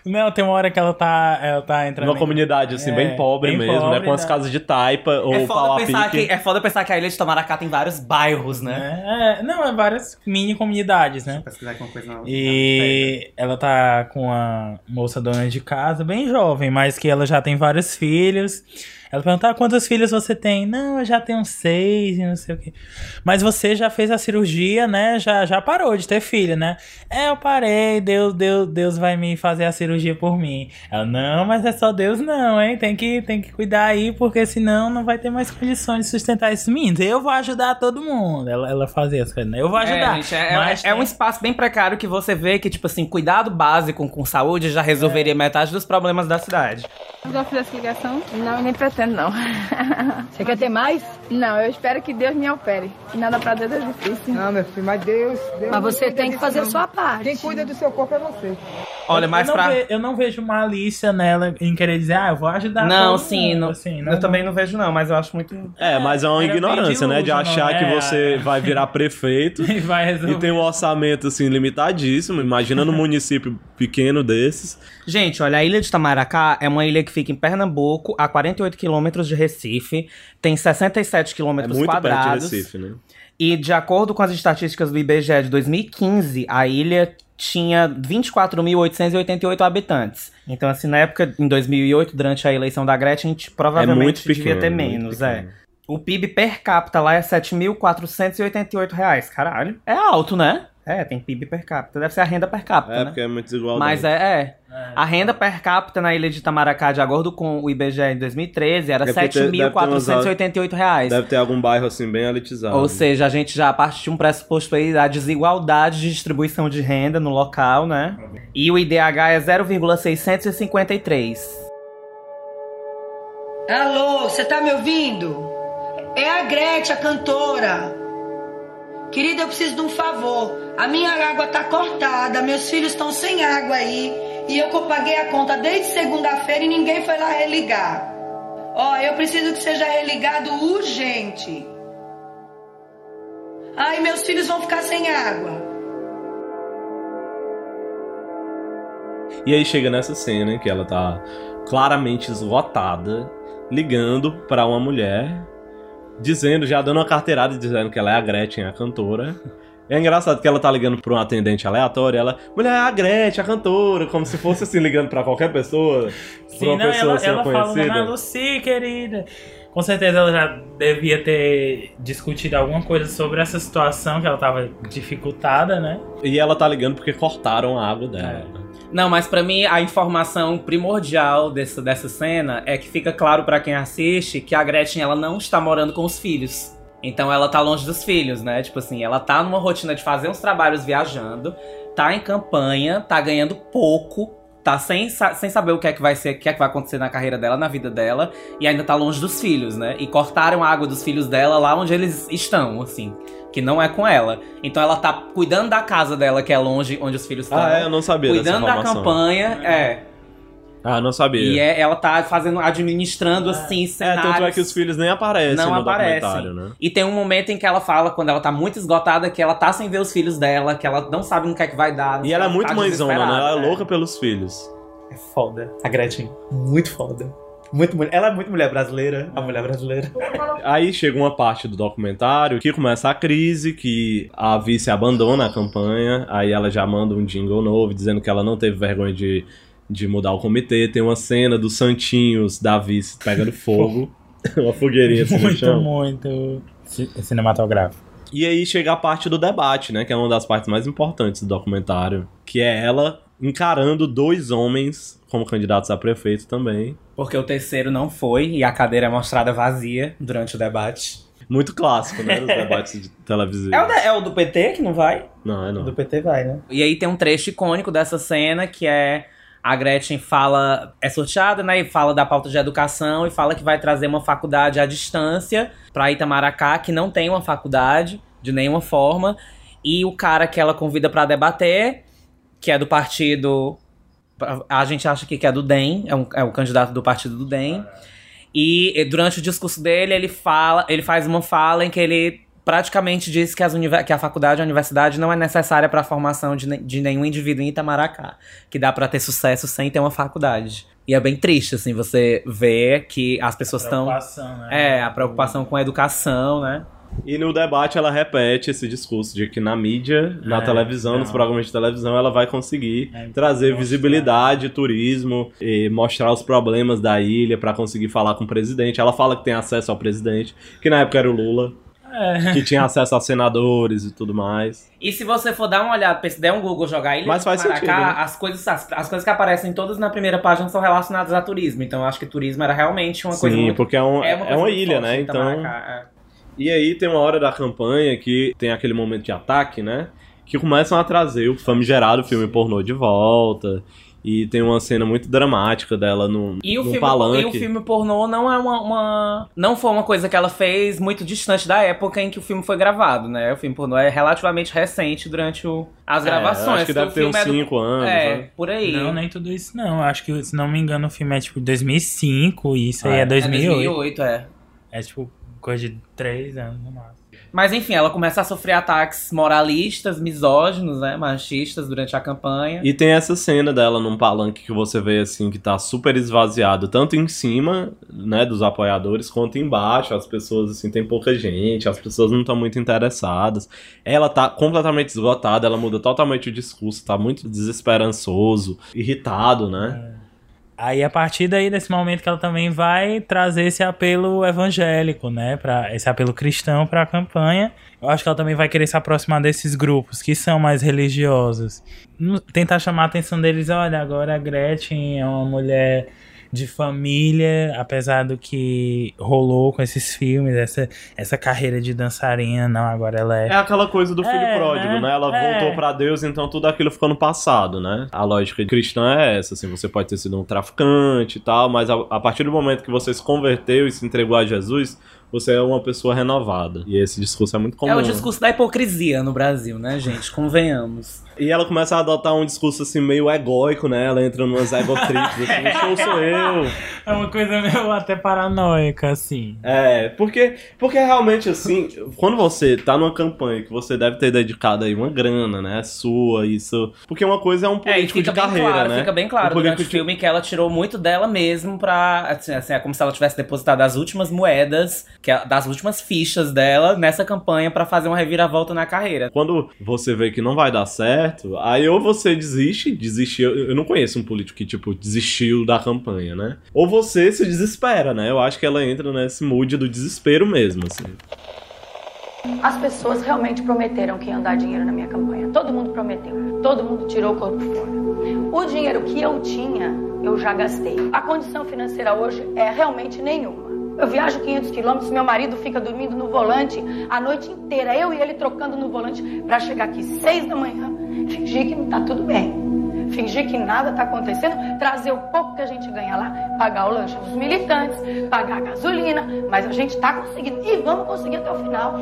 Não, tem uma hora que ela tá, ela tá entrando. Numa em- comunidade, assim, É, bem pobre bem mesmo, né? pobre, Com as né? casas de taipa ou É que, é foda pensar que a ilha de Tamaracá tem vários bairros, né? É, não, é várias mini comunidades, né? Pesquisar aqui uma coisa na- E ela tá com a moça dona de casa, bem jovem, mas que ela já tem vários filhos. Ela pergunta, ah, quantos filhos você tem? Não, eu já tenho seis e não sei o quê. Mas você já fez a cirurgia, né? Já, já parou de ter filho, né? É, eu parei, Deus, Deus, Deus vai me fazer a cirurgia por mim. Ela, não, mas é só Deus não, hein? Tem que, tem que cuidar aí, porque senão não vai ter mais condições de sustentar esses meninos. Eu vou ajudar todo mundo. Ela, ela fazia as coisas, né? Eu vou ajudar. É, gente, é, mas é- é um espaço bem precário que você vê que, tipo assim, cuidado básico com saúde já resolveria metade dos problemas da cidade. Já fiz essa ligação? Não, nem pretendo não. Você quer ter mais? Não, eu espero que Deus me opere. Que nada pra Deus é difícil. Não, meu filho, mas Deus. Deus Mas você tem que fazer a sua parte. Quem cuida do seu corpo é você. Olha, eu, não pra- ve- eu não vejo malícia nela em querer dizer, ah, eu vou ajudar Não, sim, mundo, não, assim, não- eu também não vejo não, mas eu acho muito... É, mas é uma ignorância, né? De achar que é, você é. vai virar prefeito E vai e tem um orçamento, assim, limitadíssimo. Imagina num município pequeno desses. Gente, olha, a ilha de Tamaracá é uma ilha que fica em Pernambuco, a 48 quilômetros de Recife, tem 67 É quilômetros muito perto de quadrados. Recife, né? E de acordo com as estatísticas do IBGE de 2015, a ilha tinha 24.888 habitantes. Então, assim, na época, em 2008, durante a eleição da Gretchen, a gente provavelmente É muito devia pequeno, ter menos, é. pequeno. O PIB per capita lá é 7.488 reais. Caralho. É alto, né? É, tem PIB per capita. Deve ser a renda per capita, É, né? porque é muito desigualdade. Mas é, é. A renda per capita na ilha de Itamaracá, de acordo com o IBGE em 2013, era É deve umas- 7.488 reais. Deve ter algum bairro, assim, bem elitizado. Ou seja, a gente já parte de um pressuposto aí da desigualdade de distribuição de renda no local, né? E o IDH é 0,653. Alô, você tá me ouvindo? É a Gretchen, a cantora. Querida, eu preciso de um favor. A minha água tá cortada, meus filhos estão sem água aí. E eu paguei a conta desde segunda-feira e ninguém foi lá religar. Ó, eu preciso que seja religado urgente. Ai, meus filhos vão ficar sem água. E aí chega nessa cena que ela tá claramente esgotada, ligando pra uma mulher, dizendo, já dando uma carteirada dizendo que ela é a Gretchen, a cantora. É engraçado que ela tá ligando pra um atendente aleatório, ela, mulher, é a Gretchen, a cantora, como se fosse assim, ligando pra qualquer pessoa, pra Sim, uma não, pessoa ela, assim, ela fala, conhecida. "Dona Lucy, querida. Com certeza ela já devia ter discutido alguma coisa sobre essa situação que ela tava dificultada, né? E ela tá ligando porque cortaram a água dela. Não, mas pra mim a informação primordial dessa, dessa cena é que fica claro pra quem assiste que a Gretchen ela não está morando com os filhos. Então ela tá longe dos filhos, né? Tipo assim, ela tá numa rotina de fazer uns trabalhos viajando, tá em campanha, tá ganhando pouco, tá sem, sem saber o que é que vai ser, o que é que vai acontecer na carreira dela, na vida dela, e ainda tá longe dos filhos, né? E cortaram a água dos filhos dela lá onde eles estão, assim. Que não é com ela. Então ela tá cuidando da casa dela, que é longe onde os filhos estão. Ah, é? Eu não sabia dessa Cuidando da campanha, é. Ah, não sabia. E é- ela tá fazendo, administrando assim, É, cenários. tanto é que os filhos nem aparecem não no aparecem. documentário, né? E tem um momento em que ela fala, quando ela tá muito esgotada, que ela tá sem ver os filhos dela, que ela não sabe no que é que vai dar. E ela é muito tá mãezona, né? Ela é desesperada, louca pelos filhos. É foda. A Gretchen, muito foda. Muito, mulher- ela é muito mulher brasileira, a mulher brasileira. Aí chega uma parte do documentário que começa a crise, que a vice abandona a campanha, aí ela já manda um jingle novo dizendo que ela não teve vergonha de, de mudar o comitê. Tem uma cena dos santinhos da vice pegando fogo, uma fogueirinha assim Muito, chão. muito ci- cinematográfico. E aí chega a parte do debate, né? Que é uma das partes mais importantes do documentário. Que é ela encarando dois homens como candidatos a prefeito também. Porque o terceiro não foi e a cadeira é mostrada vazia durante o debate. Muito clássico, né? Dos debates de televisivos. É o, da- é o do PT que não vai? Não, é não. Do PT vai, né? E aí tem um trecho icônico dessa cena que é a Gretchen fala, é sorteada, né? E fala da pauta de educação e fala que vai trazer uma faculdade à distância pra Itamaracá, que não tem uma faculdade de nenhuma forma. E o cara que ela convida pra debater, que é do partido. A gente acha que é do DEM, é, um, é o candidato do partido do DEM. E durante o discurso dele, ele fala, ele faz uma fala em que ele praticamente diz que, as que a faculdade, a universidade não é necessária para a formação de, ne- de nenhum indivíduo em Itamaracá, que dá para ter sucesso sem ter uma faculdade. E é bem triste assim você ver que as pessoas estão Preocupação, né? É, a preocupação com a educação, né? E no debate ela repete esse discurso de que na mídia, na É, televisão, nos não. programas de televisão, ela vai conseguir trazer visibilidade, turismo, e mostrar os problemas da ilha pra conseguir falar com o presidente. Ela fala que tem acesso ao presidente, que na época era o Lula, É. que tinha acesso a senadores e tudo mais. E se você for dar uma olhada, se der um Google jogar Ilha Mas faz Maracá, sentido, né? as, coisas, as, as coisas que aparecem todas na primeira página são relacionadas a turismo. Então eu acho que turismo era realmente uma coisa Sim, porque é, um, é, uma muito ilha, forte né? Então. Itamaracá, é. E aí tem uma hora da campanha que tem aquele momento de ataque, né? Que começam a trazer o famigerado filme pornô de volta. E tem uma cena muito dramática dela no, E o, filme, palanque. e o filme pornô não é uma, uma- Não foi uma coisa que ela fez muito distante da época em que o filme foi gravado, né? O filme pornô é relativamente recente durante o- as É, gravações. acho que deve o ter filme uns é do- cinco anos, É, né? por aí. Não, nem tudo isso não. Acho que, se não me engano, o filme é tipo 2005 e isso aí É, é 2008. É 2008, é. É tipo coisa de 3 anos no máximo. Mas enfim, ela começa a sofrer ataques moralistas, misóginos, né? Machistas durante a campanha. E tem essa cena dela num palanque que você vê assim que tá super esvaziado, tanto em cima, né, dos apoiadores, quanto embaixo. As pessoas assim, tem pouca gente, as pessoas não estão muito interessadas. Ela tá completamente esgotada, ela muda totalmente o discurso, tá muito desesperançoso, irritado, né? Aí a partir daí desse momento que ela também vai trazer esse apelo evangélico, né, para esse apelo cristão para a campanha. Eu acho que ela também vai querer se aproximar desses grupos que são mais religiosos. Tentar chamar a atenção deles, olha, agora a Gretchen é uma mulher de família, apesar do que rolou com esses filmes, essa, essa carreira de dançarina, não, agora ela é É aquela coisa do filho É, pródigo, né? né? Ela É. voltou pra Deus, então tudo aquilo ficou no passado, né? A lógica cristã é essa, assim, você pode ter sido um traficante e tal, mas a, a partir do momento que você se converteu e se entregou a Jesus, você é uma pessoa renovada. E esse discurso é muito comum. É o discurso da hipocrisia no Brasil, né, gente? Convenhamos. E ela começa a adotar um discurso assim meio egóico, né? Ela entra numas egotrips, assim, o show sou eu. É uma coisa meio até paranoica, assim. É, porque, porque realmente assim, quando você tá numa campanha que você deve ter dedicado aí uma grana, né? Sua, isso. Porque uma coisa é um É, político fica de bem carreira, claro, né? fica bem claro Um durante o filme que ela tirou muito dela mesmo pra. Assim, assim, é como se ela tivesse depositado as últimas moedas, que é das últimas fichas dela nessa campanha pra fazer uma reviravolta na carreira. Quando você vê que não vai dar certo, aí ou você desiste, desistiu. Eu não conheço um político que, tipo, desistiu da campanha, né? Ou você se desespera, né? Eu acho que ela entra nesse mood do desespero mesmo, assim. As pessoas realmente prometeram que iam dar dinheiro na minha campanha. Todo mundo prometeu. Todo mundo tirou o corpo fora. O dinheiro que eu tinha, eu já gastei. A condição financeira hoje é realmente nenhuma. Eu viajo 500 quilômetros, meu marido fica dormindo no volante a noite inteira. Eu e ele trocando no volante para chegar aqui seis da manhã, fingir que não tá tudo bem. Fingir que nada tá acontecendo, trazer o pouco que a gente ganha lá, pagar o lanche dos militantes, pagar a gasolina, mas a gente tá conseguindo e vamos conseguir até o final.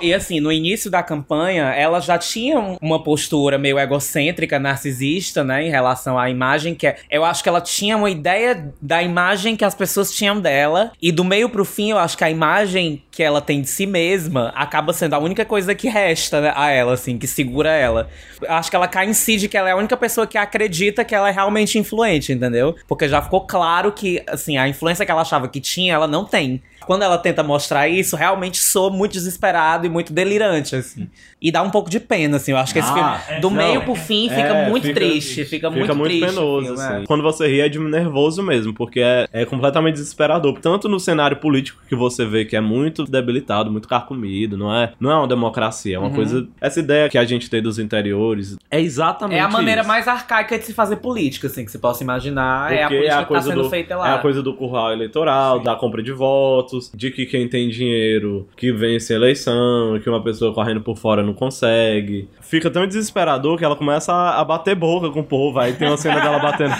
E assim, no início da campanha, ela já tinha um- uma postura meio egocêntrica, narcisista, né, em relação à imagem que é, eu acho que ela tinha uma ideia da imagem que as pessoas tinham dela e do meio pro fim, eu acho que a imagem que ela tem de si mesma acaba sendo a única coisa que resta né, a ela, assim, que segura ela. Eu acho que ela cai em si de que ela é a única pessoa que acredita que ela é realmente influente, entendeu? Porque já ficou claro que, assim, a influência que ela achava que tinha, ela não tem. Quando ela tenta mostrar isso, realmente soa muito desesperado e muito delirante, assim. E dá um pouco de pena, assim. Eu acho que esse Ah, filme, do não. meio pro fim, fica É, muito fica- triste. Fica, muito, triste. o penoso, filme, assim. é. Quando você ri é de nervoso mesmo, porque é, é completamente desesperador. Tanto no cenário político que você vê que é muito debilitado, muito carcomido, não é? Não é uma democracia, é uma Uhum. coisa. Essa ideia que a gente tem dos interiores é exatamente É a maneira isso. mais arcaica de se fazer política, assim, que se possa imaginar. é a Porque política que tá sendo do, feita lá. É a coisa do curral eleitoral, da compra de votos, de que quem tem dinheiro que vence a eleição, que uma pessoa correndo por fora não consegue. Fica tão desesperador que ela começa a, bater boca com o povo. Aí tem uma cena dela batendo.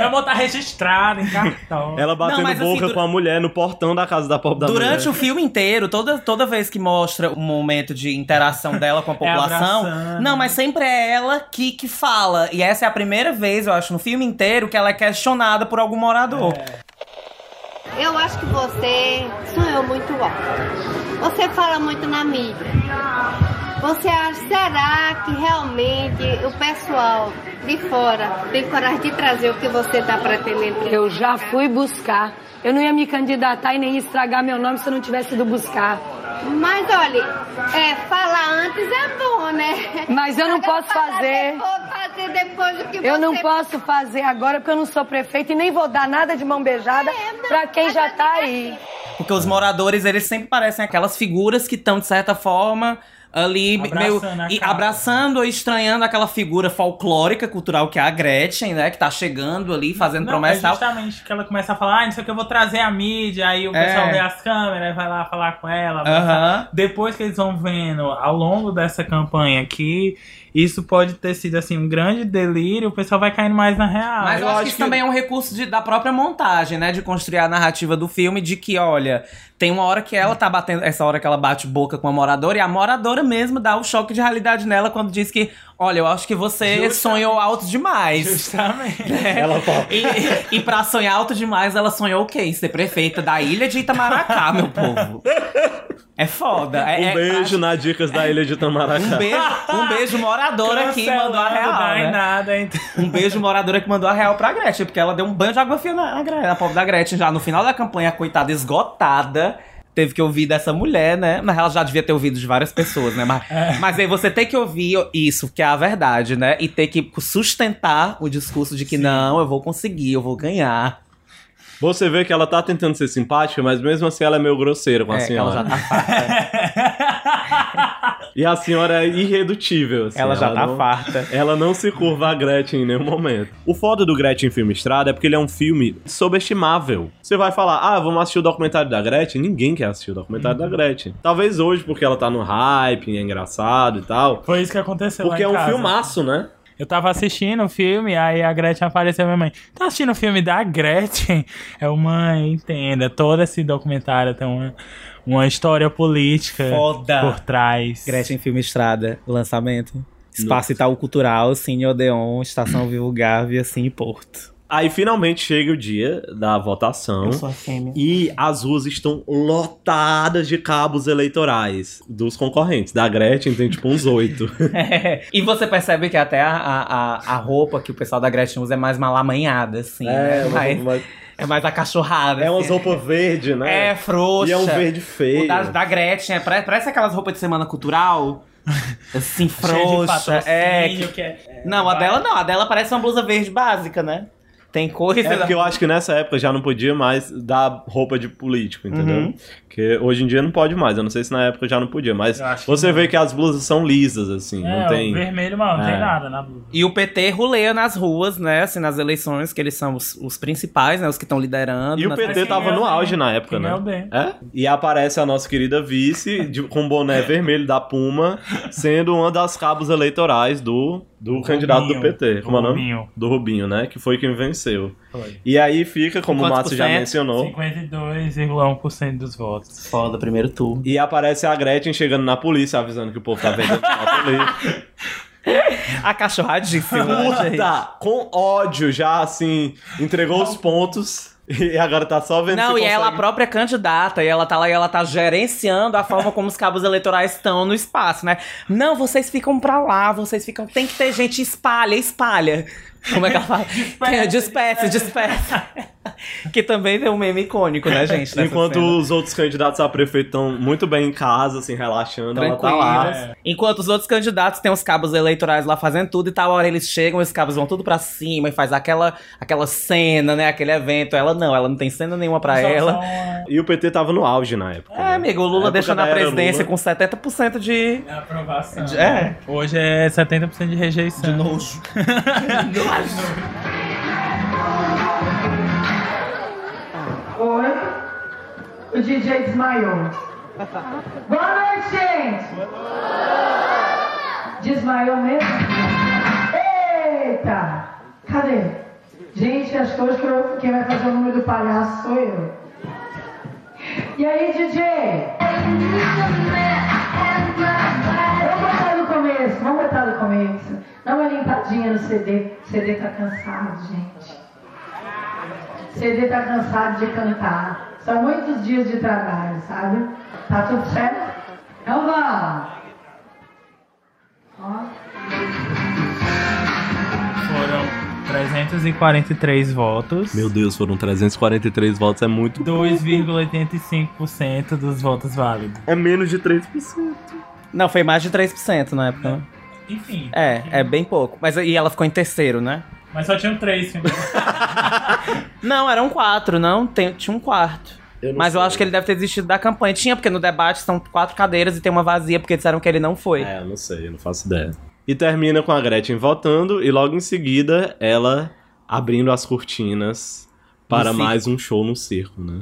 Eu vou estar registrado em cartão. Ela batendo mas assim, boca dur- com a mulher no portão da casa da pobre da Durante mulher. o filme inteiro, toda, toda vez que mostra o momento de interação dela com a É população. abraçando. não, mas sempre é ela que, que fala. E essa é a primeira vez, eu acho, no filme inteiro que ela é questionada por algum morador. Eu acho que você sonhou muito alto. Você fala muito na mídia. Você acha, será que realmente o pessoal de fora tem coragem de trazer o que você está pretendendo? Eu já fui buscar. Eu não ia me candidatar e nem ia estragar meu nome se eu não tivesse ido buscar. Mas olha, é, falar antes é bom, né? Mas eu não posso fazer. Depois, fazer depois do que Eu você não posso fazer agora porque eu não sou prefeita e nem vou dar nada de mão beijada pra quem já tá aí. Porque os moradores, eles sempre parecem aquelas figuras que estão, de certa forma, ali meio Abraçando a e abraçando ou estranhando aquela figura folclórica, cultural que é a Gretchen, né? Que tá chegando ali, fazendo Não, promessa é e tal. justamente que ela começa a falar, ah, não sei o que, eu vou trazer a mídia, aí o pessoal É. vê as câmeras, vai lá falar com ela. Aham. Depois que eles vão vendo ao longo dessa campanha que isso pode ter sido assim um grande delírio, o pessoal vai caindo mais na real. Mas eu, acho que isso também é um recurso de- da própria montagem, né? De construir a narrativa do filme, de que, olha, tem uma hora que ela tá batendo, essa hora que ela bate boca com a moradora, e a moradora mesmo dá o choque de realidade nela quando diz que, olha, eu acho que você sonhou alto demais. Justamente. Ela fala. E, e pra sonhar alto demais, ela sonhou o quê? Ser prefeita da ilha de Itamaracá, meu povo. É foda. É, Um é beijo na Dicas da Ilha de Tamaracá. um beijo, um beijo moradora que mandou a real. Em né? nada, então. Um beijo moradora que mandou a real pra Gretchen, porque ela deu um banho de água fria na, na, na pobre da Gretchen já no final da campanha, coitada, esgotada. Teve que ouvir dessa mulher, né? Mas ela já devia ter ouvido de várias pessoas, né? Mas, mas aí você tem que ouvir isso, que é a verdade, né? E ter que sustentar o discurso de que não, eu vou conseguir, eu vou ganhar. Você vê que ela tá tentando ser simpática, mas mesmo assim ela é meio grosseira com a É, que ela senhora. já tá E a senhora é irredutível. assim, Ela já tá não- farta. Ela não se curva a Gretchen em nenhum momento. O foda do Gretchen Filme Estrada é porque ele é um filme subestimável. Você vai falar, ah, vamos assistir o documentário da Gretchen? Ninguém quer assistir o documentário da Gretchen. Talvez hoje, porque ela tá no hype, é engraçado e tal. Foi isso que aconteceu Porque é lá em um casa. filmaço, né? Eu tava assistindo o filme, aí a Gretchen apareceu minha mãe. Tá assistindo o filme da Gretchen? Eu, mãe, entenda, todo esse documentário tem uma, uma história política Foda. por trás. Gretchen Filme Estrada, lançamento. Espaço Itaú Cultural, Cine Odeon, Estação Vivo Gávea, Cine Porto. Aí finalmente chega o dia da votação. Eu sou a fêmea. E as ruas estão lotadas de cabos eleitorais dos concorrentes. Da Gretchen tem tipo uns oito. É, E você percebe que até a, a, a- roupa que o pessoal da Gretchen usa é mais malamanhada, assim. né? uma mais, mais- é mais acachorrada. É umas assim. roupas verde, né? É, frouxa. E é um verde feio. O da, da Gretchen, é, pare- parece aquelas roupas de semana cultural. Assim, Cheio de frouxa. É, que- que é- Não, a dela não. A dela parece uma blusa verde básica, né? Tem coisa. É porque eu acho que nessa época já não podia mais dar roupa de político, entendeu? Uhum. Porque hoje em dia não pode mais. Eu não sei se na época já não podia, mas você não. vê que as blusas são lisas, assim. É, não tem. o vermelho, mano, não É. tem nada na blusa. E o PT ruleia nas ruas, né? Assim, nas eleições, que eles são os, os principais, né? Os que estão liderando. E o nas PT pesquisas. tava no auge na época, Quem é o né? bem. É? E aparece a nossa querida vice de- com o boné vermelho da Puma, sendo uma das cabos eleitorais do Do candidato do Rubinho. PT, Do como é o nome? Rubinho. Do Rubinho, né? Que foi quem venceu. Foi. E aí fica, como o Márcio já por cento? mencionou. 52,1% dos votos. Foda, primeiro turno. E aparece a Gretchen chegando na polícia, avisando que o povo tá vendendo foto ali. A cachorradíssima. né? Puta, com ódio já, assim, entregou os pontos. E agora tá só vendo Não, se e ela a consegue- própria candidata, e ela tá lá e ela tá gerenciando a forma como os cabos eleitorais estão no espaço, né? Não, vocês ficam pra lá, vocês ficam. Tem que ter gente, espalha, espalha. Como é que ela fala? dispersa, dispersa. dispersa. que também tem um meme icônico, né, gente? nessa Enquanto cena. os outros candidatos a prefeito estão muito bem em casa, assim, relaxando, ela tá lá. Tranquilas. Enquanto os outros candidatos têm os cabos eleitorais lá fazendo tudo, e tal hora eles chegam, os cabos vão tudo pra cima e faz aquela, aquela cena, né? Aquele evento. Ela não, ela não tem cena nenhuma pra ela. E o PT tava no auge na época. É, amigo, o Na Lula na da era presidência Lula. com 70% de. Aprovação. É. Hoje é 70% de rejeição. De nojo. Oi? O DJ desmaiou. Boa noite, gente! Desmaiou mesmo? Eita! Cadê? Gente, acho que hoje quem vai fazer o número do palhaço sou eu. E aí, DJ? Vamos botar no começo, vamos botar no começo. Dá uma limpadinha no CD. O CD tá cansado, gente. CD tá cansado de cantar. São muitos dias de trabalho, sabe? Tá tudo certo? Então vamos. Ó. Foram 343 votos. Meu Deus, foram 343 votos, é muito 2,85% dos votos válidos. É menos de 3%. Não, foi mais de 3% na época. né? Enfim. É, é bem pouco. Mas e ela ficou em terceiro, né? Mas só tinham três. filho. Não, eram quatro, não? Tem, tinha um quarto. Eu Mas eu sei. acho que ele deve ter desistido da campanha. Tinha, porque no debate são quatro cadeiras e tem uma vazia, porque disseram que ele não foi. É, eu não sei, eu não faço ideia. E termina com a Gretchen votando e logo em seguida ela abrindo as cortinas para mais um show no circo, né?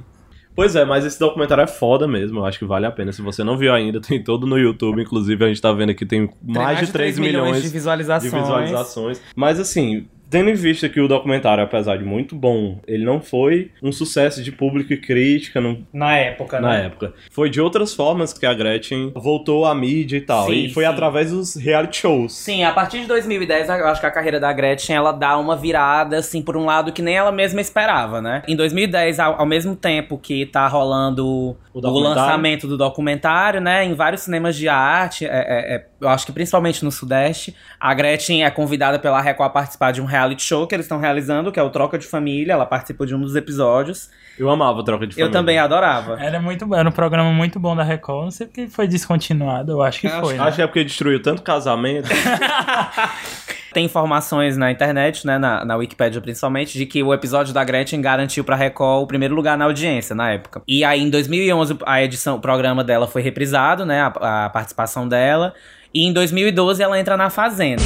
Pois é, mas esse documentário é foda mesmo, eu acho que vale a pena. Se você não viu ainda, tem todo no YouTube, inclusive a gente tá vendo aqui tem mais, de 3 milhões, de visualizações. de visualizações. Mas assim, tendo em vista que o documentário, apesar de muito bom, ele não foi um sucesso de público e crítica, não, Na época, na né? época. Foi de outras formas que a Gretchen voltou à mídia e tal. Sim, e foi sim. através dos reality shows. Sim, a partir de 2010, eu acho que a carreira da Gretchen, ela dá uma virada, assim, por um lado que nem ela mesma esperava, né? Em 2010, ao, ao mesmo tempo que tá rolando O o, lançamento do documentário, né? Em vários cinemas de arte, é- é- é, eu acho que principalmente no Sudeste, a Gretchen é convidada pela Record a participar de um reality show que eles estão realizando, que é o Troca de Família. Ela participa de um dos episódios. Eu amava o Troca de Família. Eu também adorava. Era muito bom, era um programa muito bom da Record. Não sei porque foi descontinuado, eu acho que Acho, foi. né? acho que é porque destruiu tanto casamento. Tem informações na internet, né, na, na Wikipédia principalmente, de que o episódio da Gretchen garantiu pra Record o primeiro lugar na audiência na época. E aí, em 2011, a edição, o programa dela foi reprisado, né, a, a participação dela. E em 2012 ela entra na Fazenda.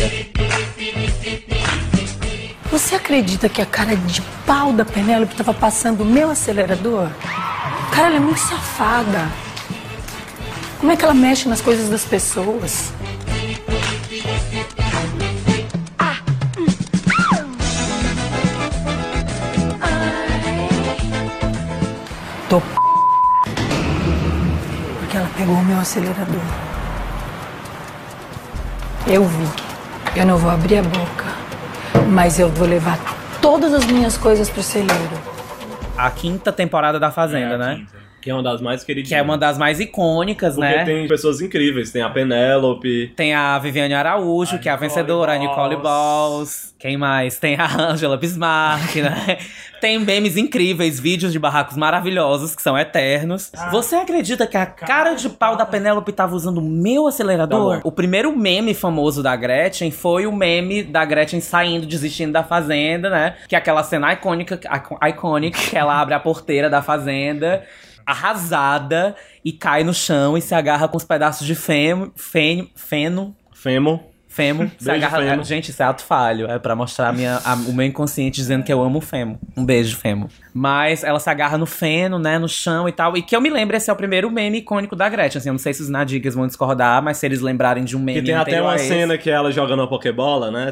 Você acredita que a cara de pau da Penélope tava passando o meu acelerador? Cara, ela é muito safada. Como é que ela mexe nas coisas das pessoas? Tô p... porque ela pegou o meu acelerador. Eu vi. Eu não vou abrir a boca, mas eu vou levar todas as minhas coisas pro celeiro. A quinta temporada da Fazenda, né? Que é uma das mais queridas. Que é uma das mais icônicas, Porque né? tem pessoas incríveis. Tem a Penélope. Tem a Viviane Araújo, que é a vencedora, a Nicole Balls. Quem mais? Tem a Angela Bismarck, né? Tem memes incríveis, vídeos de barracos maravilhosos, que são eternos. Você acredita que a cara de pau da Penélope tava usando o meu acelerador? Tá o primeiro meme famoso da Gretchen foi o meme da Gretchen saindo, desistindo da fazenda, né? Que é aquela cena icônica, iconic, que ela abre a porteira da fazenda. Arrasada e cai no chão e se agarra com os pedaços de femo, fen, feno, Femo. Femo. Se Beijo, agarra, Femo. Gente, isso é ato falho. É pra mostrar a minha, a- o meu inconsciente dizendo que eu amo o Femo. Um beijo, Femo. Mas ela se agarra no feno, né, no chão e tal. E que eu me lembro, esse é o primeiro meme icônico da Gretchen. Assim, eu não sei se os nadigas vão discordar, mas se eles lembrarem de um meme Que tem até uma cena que ela joga na Pokébola, né?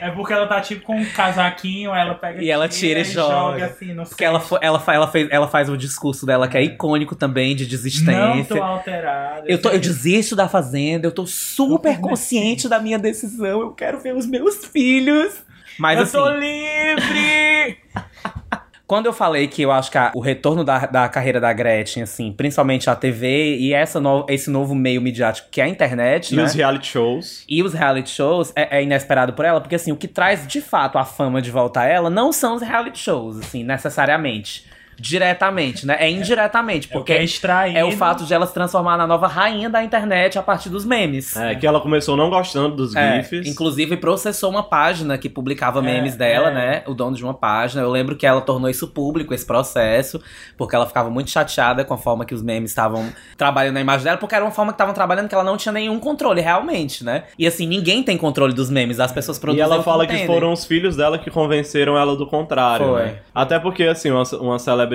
É porque ela tá tipo com um casaquinho, ela pega E ela tira e joga. assim no Porque ela, ela, ela, fez, ela faz o discurso dela, que é icônico também, de Não desistência. tô alterada. Eu, tô, eu desisto da fazenda, eu tô super consciente da minha decisão, eu quero ver os meus filhos. Mas eu assim, tô livre! quando eu falei que eu acho que a- o retorno da, da carreira da Gretchen, assim, principalmente a TV e essa no- esse novo meio midiático que é a internet, E né? os reality shows. E os reality shows é, é inesperado por ela, porque assim, o que traz de fato a fama de volta a ela não são os reality shows, assim, necessariamente. Diretamente, né? É indiretamente, porque é extraído. é o fato de ela se transformar na nova rainha da internet a partir dos memes. É, que ela começou não gostando dos É, GIFs. inclusive processou uma página que publicava memes É, dela, é. né? O dono de uma página. Eu lembro que ela tornou isso público, esse processo, porque ela ficava muito chateada com a forma que os memes estavam trabalhando na imagem dela, porque era uma forma que estavam trabalhando que ela não tinha nenhum controle, realmente, né? E assim, ninguém tem controle dos memes, as pessoas E produzem. ela o fala que entendem. foram os filhos dela que convenceram ela do contrário. Foi. né? Até porque, assim, uma, uma celebridade,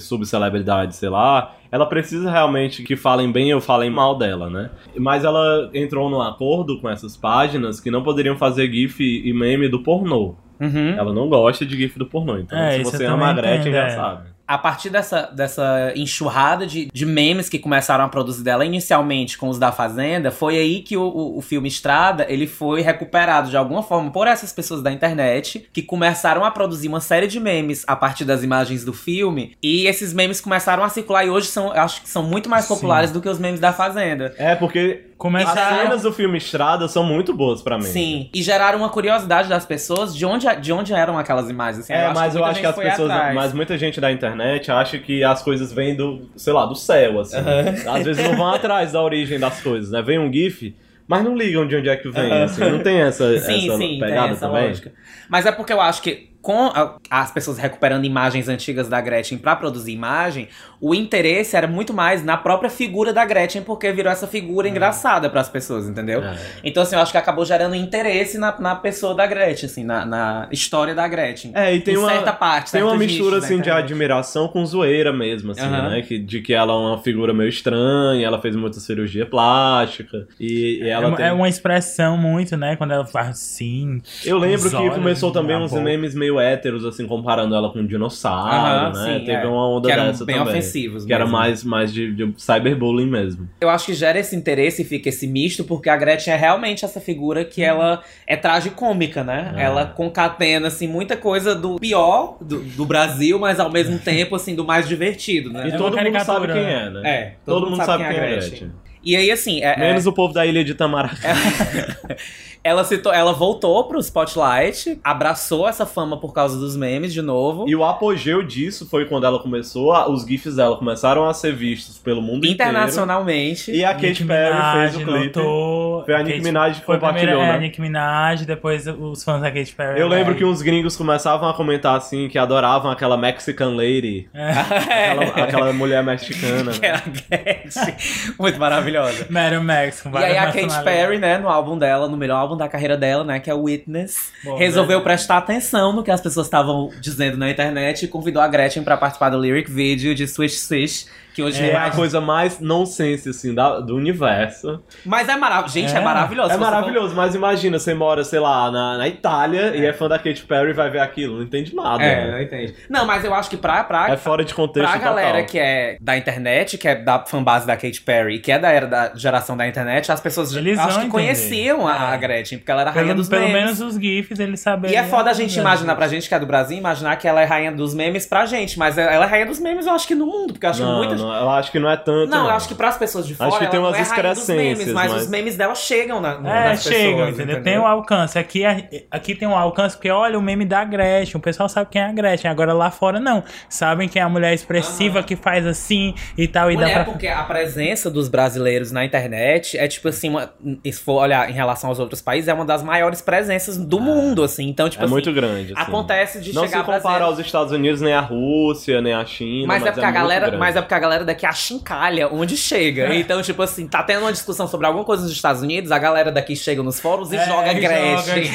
subcelebridade, sei lá, ela precisa realmente que falem bem ou falem mal dela, né? Mas ela entrou num acordo com essas páginas que não poderiam fazer GIF e meme do pornô. Uhum. Ela não gosta de GIF do pornô. Então, É, se você ama a Gretchen, já é. sabe. A partir dessa, dessa enxurrada de, de memes que começaram a produzir dela inicialmente com os da Fazenda, foi aí que o, o, o filme Estrada ele foi recuperado de alguma forma por essas pessoas da internet que começaram a produzir uma série de memes a partir das imagens do filme e esses memes começaram a circular e hoje são, eu acho que são muito mais populares do que os memes da Fazenda. É, porque Começaram- as cenas do filme Estrada são muito boas pra mim. Sim, e geraram uma curiosidade das pessoas de onde, de onde eram aquelas imagens. assim, É, mas eu muita acho que gente as pessoas. atrás. Mas muita gente da internet acha que as coisas vêm do, sei lá, do céu, assim. Aham. Às vezes não vão atrás da origem das coisas, né? Vem um GIF, mas não ligam de onde é que vem, Aham. assim. Não tem essa, sim, essa sim, pegada tem essa também? lógica. Mas é porque eu acho que com a- as pessoas recuperando imagens antigas da Gretchen pra produzir imagem, o interesse era muito mais na própria figura da Gretchen, porque virou essa figura engraçada pras pessoas, entendeu? É. Então, assim, eu acho que acabou gerando interesse na, na pessoa da Gretchen, assim, na, na história da Gretchen. É, e tem em uma, certa parte, tem uma mistura nichos assim de admiração com zoeira mesmo, assim, Aham. né? Que, de que ela é uma figura meio estranha, ela fez muita cirurgia plástica e, e ela é, tem... é uma expressão muito, né? Quando ela faz assim. Eu lembro que começou também uns memes meio héteros, assim, comparando ela com um dinossauro, Aham, né? sim, Teve é. uma onda Que eram dessa bem também. ofensivos Que era mesmo. mais, mais de, de cyberbullying mesmo. Eu acho que gera esse interesse e fica esse misto, porque a Gretchen é realmente essa figura que ela é tragicômica, né? É. Ela concatena, assim, muita coisa do pior do, do Brasil, mas ao mesmo tempo, assim, do mais divertido, né? E todo mundo sabe quem é, né? É, Todo, mundo sabe quem é a Gretchen. E aí, assim, é- é- Menos o povo da ilha de Itamaracá. ela, se to- ela voltou pro Spotlight, abraçou essa fama por causa dos memes de novo. E o apogeu disso foi quando ela começou, a- os GIFs dela começaram a ser vistos pelo mundo Internacionalmente. inteiro. E a Katy Nicki Perry Minaj fez o clipe. notou- Foi a Nicki Katy- Minaj que foi a primeira- compartilhou, é, né? a Nicki Minaj, depois os fãs da Katy Perry. Eu lembro né? que uns gringos começavam a comentar assim, que adoravam aquela Mexican Lady. Aquela, aquela mulher mexicana. Que era a Gretchen. Muito maravilhosa. Max, com E aí a Katy. Perry, né, no álbum dela, no melhor álbum da carreira dela, né, que é o Witness, Bom, resolveu né? prestar atenção no que as pessoas estavam dizendo na internet e convidou a Gretchen pra participar do lyric video de Swish Swish, que hoje É a coisa mais nonsense, assim, da- do universo. Mas é maravilhoso. Gente, é, maravilhoso. É Se você maravilhoso, mas imagina, você mora, sei lá, na, na Itália e é fã da Katy Perry e vai ver aquilo. Não entende nada. É, né? não entende. Não, mas eu acho que pra, pra, É fora de contexto pra galera total. que é da internet, que é da fanbase da Katy Perry, que é da era da geração da internet, as pessoas Eles acho que entender. conheciam a, a Gretchen, porque ela era a rainha Pelo, dos pelo memes. menos os GIFs eles sabem. E é foda a gente imaginar pra gente que é do Brasil, imaginar que ela é rainha dos memes pra gente. Mas ela é rainha dos memes, eu acho que no mundo, porque eu acho que Não, muita não, eu acho que não é tanto. Não, eu acho que pras pessoas de fora. Acho que tem não umas é dos memes, excrescências, mas, mas- os memes dela chegam na, É, nas chegam, pessoas, entendeu? Tem o alcance. Aqui, é- aqui tem um alcance, porque olha o meme da Gretchen. O pessoal sabe quem é a Gretchen. Agora lá fora não. Sabem quem é a mulher expressiva que faz assim e tal. E Mulher, dá pra. porque a presença dos brasileiros na internet é, tipo assim, uma, se for olhar em relação aos outros países, é uma das maiores presenças do mundo, assim. Então, tipo é assim, muito grande. assim. Acontece de não chegar se compara aos Estados Unidos, nem a Rússia, nem a China. Mas, é porque a muito galera, grande. mas é porque a galera galera daqui achincalha onde chega. Então, tipo assim, tá tendo uma discussão sobre alguma coisa nos Estados Unidos, a galera daqui chega nos fóruns e É, joga Gretchen.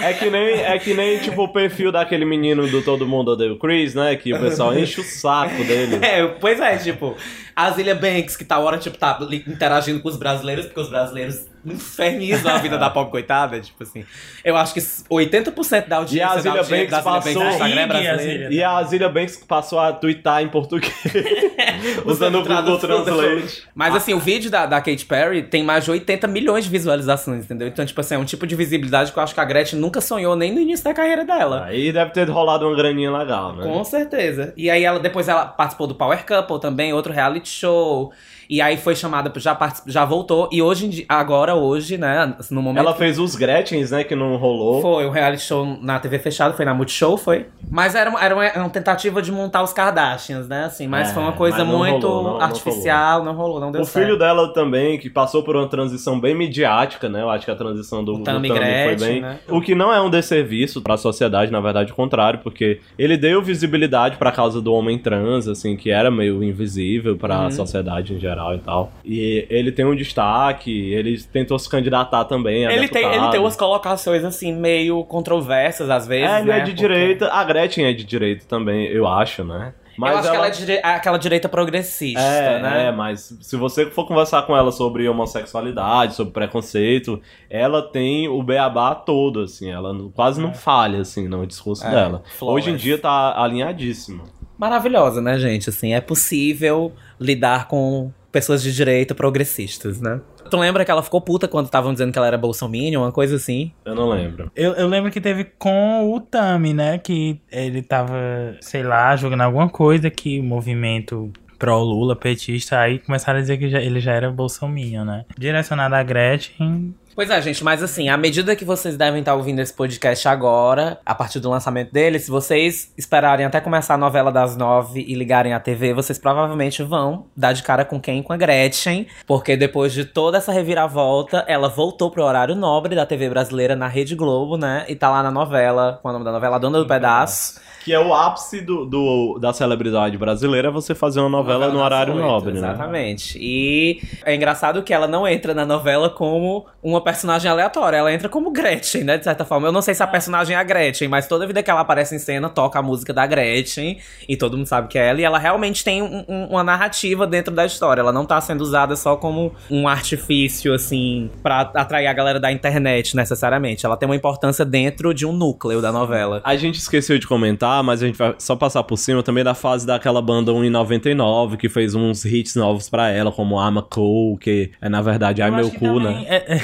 É que nem, é que nem tipo o perfil daquele menino do Todo Mundo Odeia o Chris, né? Que o pessoal enche o saco dele. É, pois é, tipo, a Zilia Banks, que tá hora, tipo, tá interagindo com os brasileiros, porque os brasileiros infernizam a vida da pobre coitada, tipo assim. Eu acho que 80% da E audiência a da audiência Banks da passou. no Instagram é brasileira. E a Zilia Banks passou a twittar em português. usando o Google Translate. Mas assim, o vídeo da, da Katy Perry tem mais de 80 milhões de visualizações, entendeu? Então, tipo assim, é um tipo de visibilidade que eu acho que a Gretchen nunca sonhou nem no início da carreira dela. Aí deve ter rolado uma graninha legal, né? Com certeza. E aí ela depois ela participou do Power Couple também, outro reality show. E aí foi chamada, já particip- já voltou. E hoje em dia, agora hoje, né, no momento Ela fez os Gretchens, né? Que não rolou. foi um reality show na TV fechada, foi na Multishow, foi. Mas era uma, era uma, era uma tentativa de montar os Kardashians, né? Assim, mas É, foi uma coisa muito rolou, não- não artificial, não rolou, não deu O certo. filho dela também, que passou por uma transição bem midiática, né? Eu acho que a transição do, do Tammy Tammy foi Gretchen, bem. né? O que não é um desserviço pra sociedade, na verdade, o contrário, porque ele deu visibilidade pra causa do homem trans, assim, que era meio invisível pra Uhum. sociedade em geral e tal. E ele tem um destaque, ele tentou se candidatar também a Ele tem, ele tem umas colocações, assim, meio controversas às vezes. É, ele né? é de direita, a Gretchen é de direita também, eu acho, né? eu acho que ela é de dire- aquela direita progressista, É, né? é, mas se você for conversar com ela sobre homossexualidade, sobre preconceito, ela tem o beabá todo, assim, ela quase não falha, assim, no discurso É, dela. flawless. Hoje em dia tá alinhadíssima. Maravilhosa, né, gente? Assim, é possível lidar com pessoas de direita progressistas, né? Tu lembra que ela ficou puta quando estavam dizendo que ela era bolsominion, uma coisa assim? Eu não lembro. Eu, eu lembro que teve com o Tami, né? Que ele tava, sei lá, jogando alguma coisa que o movimento pró-Lula, petista, aí começaram a dizer que já- ele já era bolsominion, né? Direcionado a Gretchen. Pois é, gente, mas assim, à medida que vocês devem estar ouvindo esse podcast agora, a partir do lançamento dele, se vocês esperarem até começar a novela das nove e ligarem a TV, vocês provavelmente vão dar de cara com quem? Com a Gretchen, porque depois de toda essa reviravolta, ela voltou pro horário nobre da TV brasileira na Rede Globo, né? E tá lá na novela, é o nome da novela? Dona do Pedaço. Que é o ápice do, do- da celebridade brasileira você fazer uma novela, no horário Oito, nobre, né? Exatamente. E é engraçado que ela não entra na novela como uma personagem aleatória, ela entra como Gretchen, né? De certa forma. Eu não sei se a personagem é a Gretchen, mas toda vida que ela aparece em cena, toca a música da Gretchen e todo mundo sabe que é ela. E ela realmente tem um- um- uma narrativa dentro da história. Ela não tá sendo usada só como um artifício, assim, pra atrair a galera da internet, necessariamente. Ela tem uma importância dentro de um núcleo da novela. A gente esqueceu de comentar, mas a gente vai só passar por cima também da fase daquela banda 1 em 99, que fez uns hits novos pra ela, como I'm a Cool, que é na verdade Ai Eu Meu Cu, né? é- é-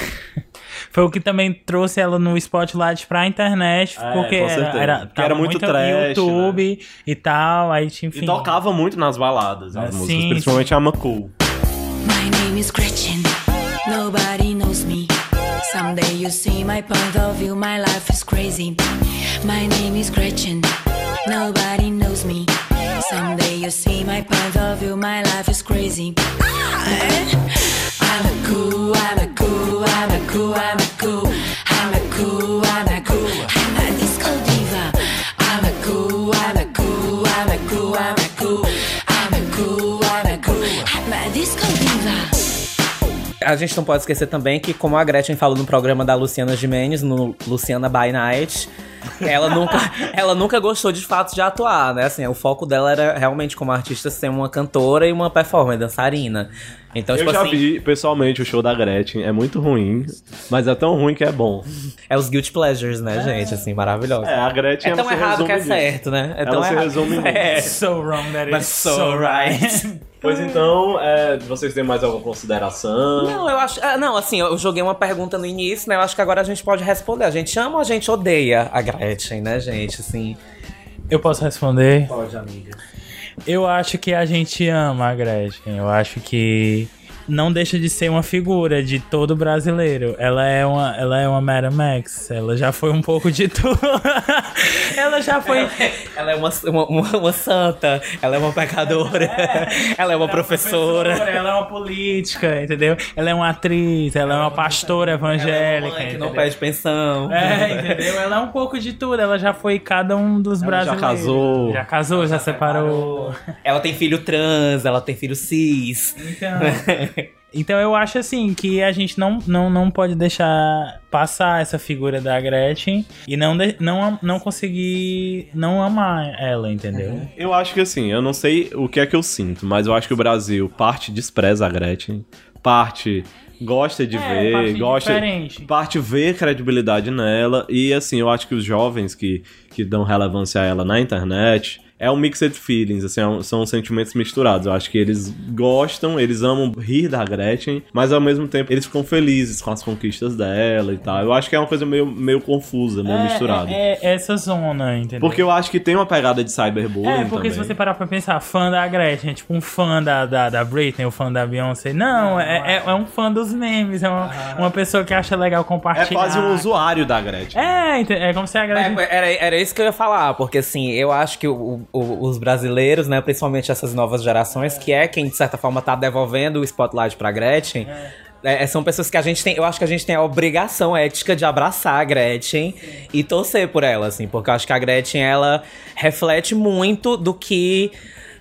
Foi o que também trouxe ela no spotlight pra internet, É, porque com era, era, era muito no trash, né? YouTube e tal, aí enfim. E tocava muito nas baladas, as Ah, músicas, principalmente a Cool. My name is Gretchen. Nobody knows me. Someday you see my point of view. My life is crazy. My name is Gretchen. Nobody knows me. Someday you see my point of view. My life is crazy. I'm a cool, I'm a gente não pode esquecer também que, como a Gretchen falou no programa da Luciana Gimenez, no Luciana by Night, ela nunca, ela nunca gostou de fato de atuar, né? Assim, o foco dela era realmente como artista ser uma cantora e uma performer, dançarina. Então, eu tipo já assim, vi pessoalmente o show da Gretchen, é muito ruim, mas é tão ruim que é bom. é os guilty pleasures, né, gente? Assim, maravilhoso. É, a Gretchen É tão errado que é nisso. certo, né? É Ela tão se errado. resume nisso. É. So wrong that But is so right. Pois então, é, vocês têm mais alguma consideração? Não, eu acho. ah, Não, assim, eu joguei uma pergunta no início, né? Eu acho que agora a gente pode responder. A gente ama ou a gente odeia a Gretchen, né, gente? Assim. Eu posso responder? Pode, amiga. Eu acho que a gente ama a Gretchen. Eu acho que não deixa de ser uma figura de todo brasileiro. Ela é uma, ela é uma Madam Max. Ela já foi um pouco de tudo. ela já foi. Ela é uma, uma, uma- santa, ela é uma pecadora, ela é uma professora. Ela é uma política, entendeu? Ela é uma atriz, ela é uma pastora evangélica. mãe que não pede pensão. É, entendeu? Ela é um pouco de tudo. Ela já foi cada um dos Ela já brasileiros. casou. Já casou, já separou. Ela tem filho trans, ela tem filho cis. Então, então eu acho assim que a gente não, não, não pode deixar passar essa figura da Gretchen e não, de- não, não conseguir não amar ela, entendeu? Eu acho que assim, eu não sei o que é que eu sinto, mas eu acho que o Brasil parte despreza a Gretchen, parte gosta de É, ver, parte gosta diferente. parte vê credibilidade nela e assim, eu acho que os jovens que, que dão relevância a ela na internet é um mixed feelings, assim, é um- são sentimentos misturados. Eu acho que eles gostam, eles amam rir da Gretchen, mas ao mesmo tempo eles ficam felizes com as conquistas dela e tal. Eu acho que é uma coisa meio, meio confusa, meio misturada. É, é essa zona, entendeu? Porque eu acho que tem uma pegada de cyberbullying É, porque também. se você parar pra pensar, fã da Gretchen, é tipo um fã da, da, da Britney, o fã da Beyoncé. Não, é, é, é um fã dos memes, é uma, uma pessoa que acha legal É compartilhar. quase um usuário da Gretchen. É, é como se a Gretchen... É, era, era isso que eu ia falar, porque assim, eu acho que o- o- os brasileiros, né, principalmente essas novas gerações, que é quem de certa forma tá devolvendo o spotlight pra Gretchen, é, são pessoas que a gente tem, eu acho que a gente tem a obrigação ética de abraçar a Gretchen e torcer por ela, assim, porque eu acho que a Gretchen, ela reflete muito do que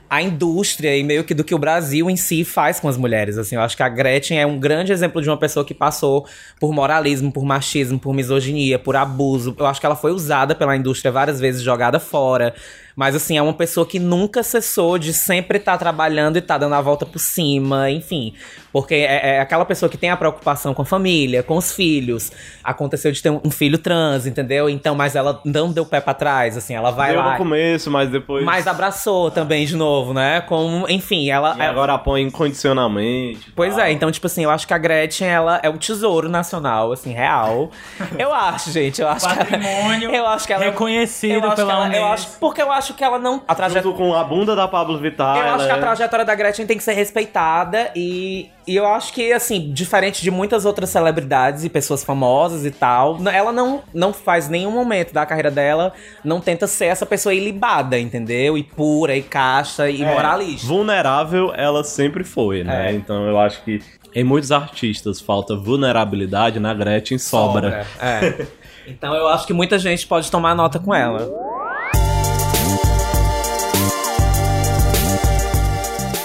a indústria e meio que do que o Brasil em si faz com as mulheres, assim. Eu acho que a Gretchen é um grande exemplo de uma pessoa que passou por moralismo, por machismo, por misoginia, por abuso. Eu acho que ela foi usada pela indústria várias vezes, jogada fora. Mas, assim, é uma pessoa que nunca cessou de sempre estar trabalhando e tá dando a volta por cima, enfim. Porque é, é aquela pessoa que tem a preocupação com a família, com os filhos. Aconteceu de ter um filho trans, entendeu? Então, mas ela não deu pé pra trás, assim, ela vai Deu lá. no começo, mas depois. Mas abraçou também de novo, né? Com, enfim, ela. E agora põe incondicionalmente. Pois é, então, tipo assim, eu acho que a Gretchen, ela é o tesouro nacional, assim, real. Eu acho, gente, eu acho que Patrimônio ela, eu acho que ela reconhecido eu acho pela ela, eu acho, Porque eu acho que ela não. A trajetória. Junto com a bunda da Pablo Vittar. Eu acho que a é- trajetória da Gretchen tem que ser respeitada e, e eu acho que, assim, diferente de muitas outras celebridades e pessoas famosas e tal, ela não, não faz nenhum momento da carreira dela, não tenta ser essa pessoa ilibada, entendeu? E pura, e casta, e É, moralista. Vulnerável ela sempre foi, né? É. Então eu acho que em muitos artistas falta vulnerabilidade, na Gretchen sobra. É. Então eu acho que muita gente pode tomar nota com ela.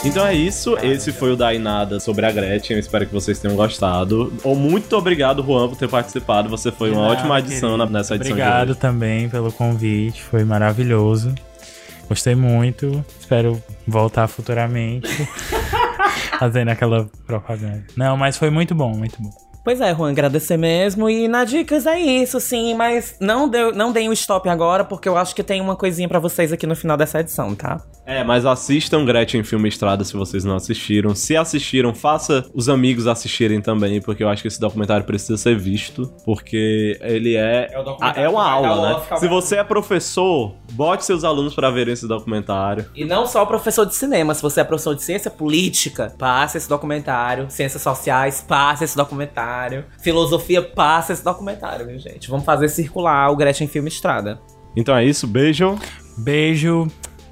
Então é isso, esse foi o Dainada sobre a Gretchen, eu espero que vocês tenham gostado. Ou muito obrigado, Juan, por ter participado, você foi uma ótima adição querido. nessa edição Obrigado também pelo convite, foi maravilhoso. Gostei muito, espero voltar futuramente fazendo aquela propaganda. Não, mas foi muito bom, muito bom. Pois é, Juan, agradecer mesmo. E na dicas é isso, sim. Mas não, deu, não deem o stop agora, porque eu acho que tem uma coisinha pra vocês aqui no final dessa edição, tá? É, mas assistam Gretchen Filme Estrada se vocês não assistiram. Se assistiram, faça os amigos assistirem também, porque eu acho que esse documentário precisa ser visto, porque ele é É o documentário é uma aula, né? Se você é professor, bote seus alunos pra verem esse documentário. E não só professor de cinema, se você é professor de ciência política, passe esse documentário. Ciências sociais, passe esse documentário. Filosofia, passe esse documentário, viu, gente? Vamos fazer circular o Gretchen Filme Estrada. Então é isso, beijo. Beijo,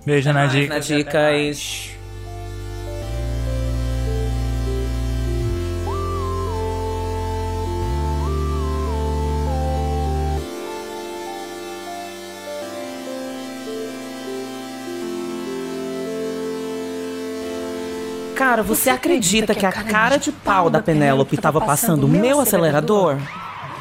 beijo na Mais dica. Na dicas. Cara, você acredita que a cara de pau da Penélope tava passando o meu acelerador?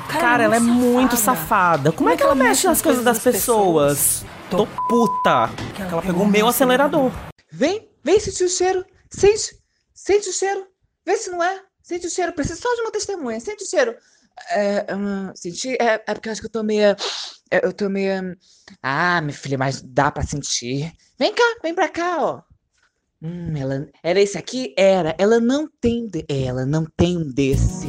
Cara, ela é muito safada. Como é que ela mexe nas coisas das pessoas? Tô puta. Que ela pegou o meu acelerador. Vem, vem sentir o cheiro. Sente, sente o cheiro. Vê se não é. Sente o cheiro. Preciso só de uma testemunha. Sente o cheiro. É, hum, sentir? É, é porque eu acho que eu tô meio. é, Eu tô meio. Ah, minha filha, mas dá pra sentir. Vem cá, vem pra cá, ó. Hum, ela. Era esse aqui? Era. Ela não tem. de- Ela não tem um desse.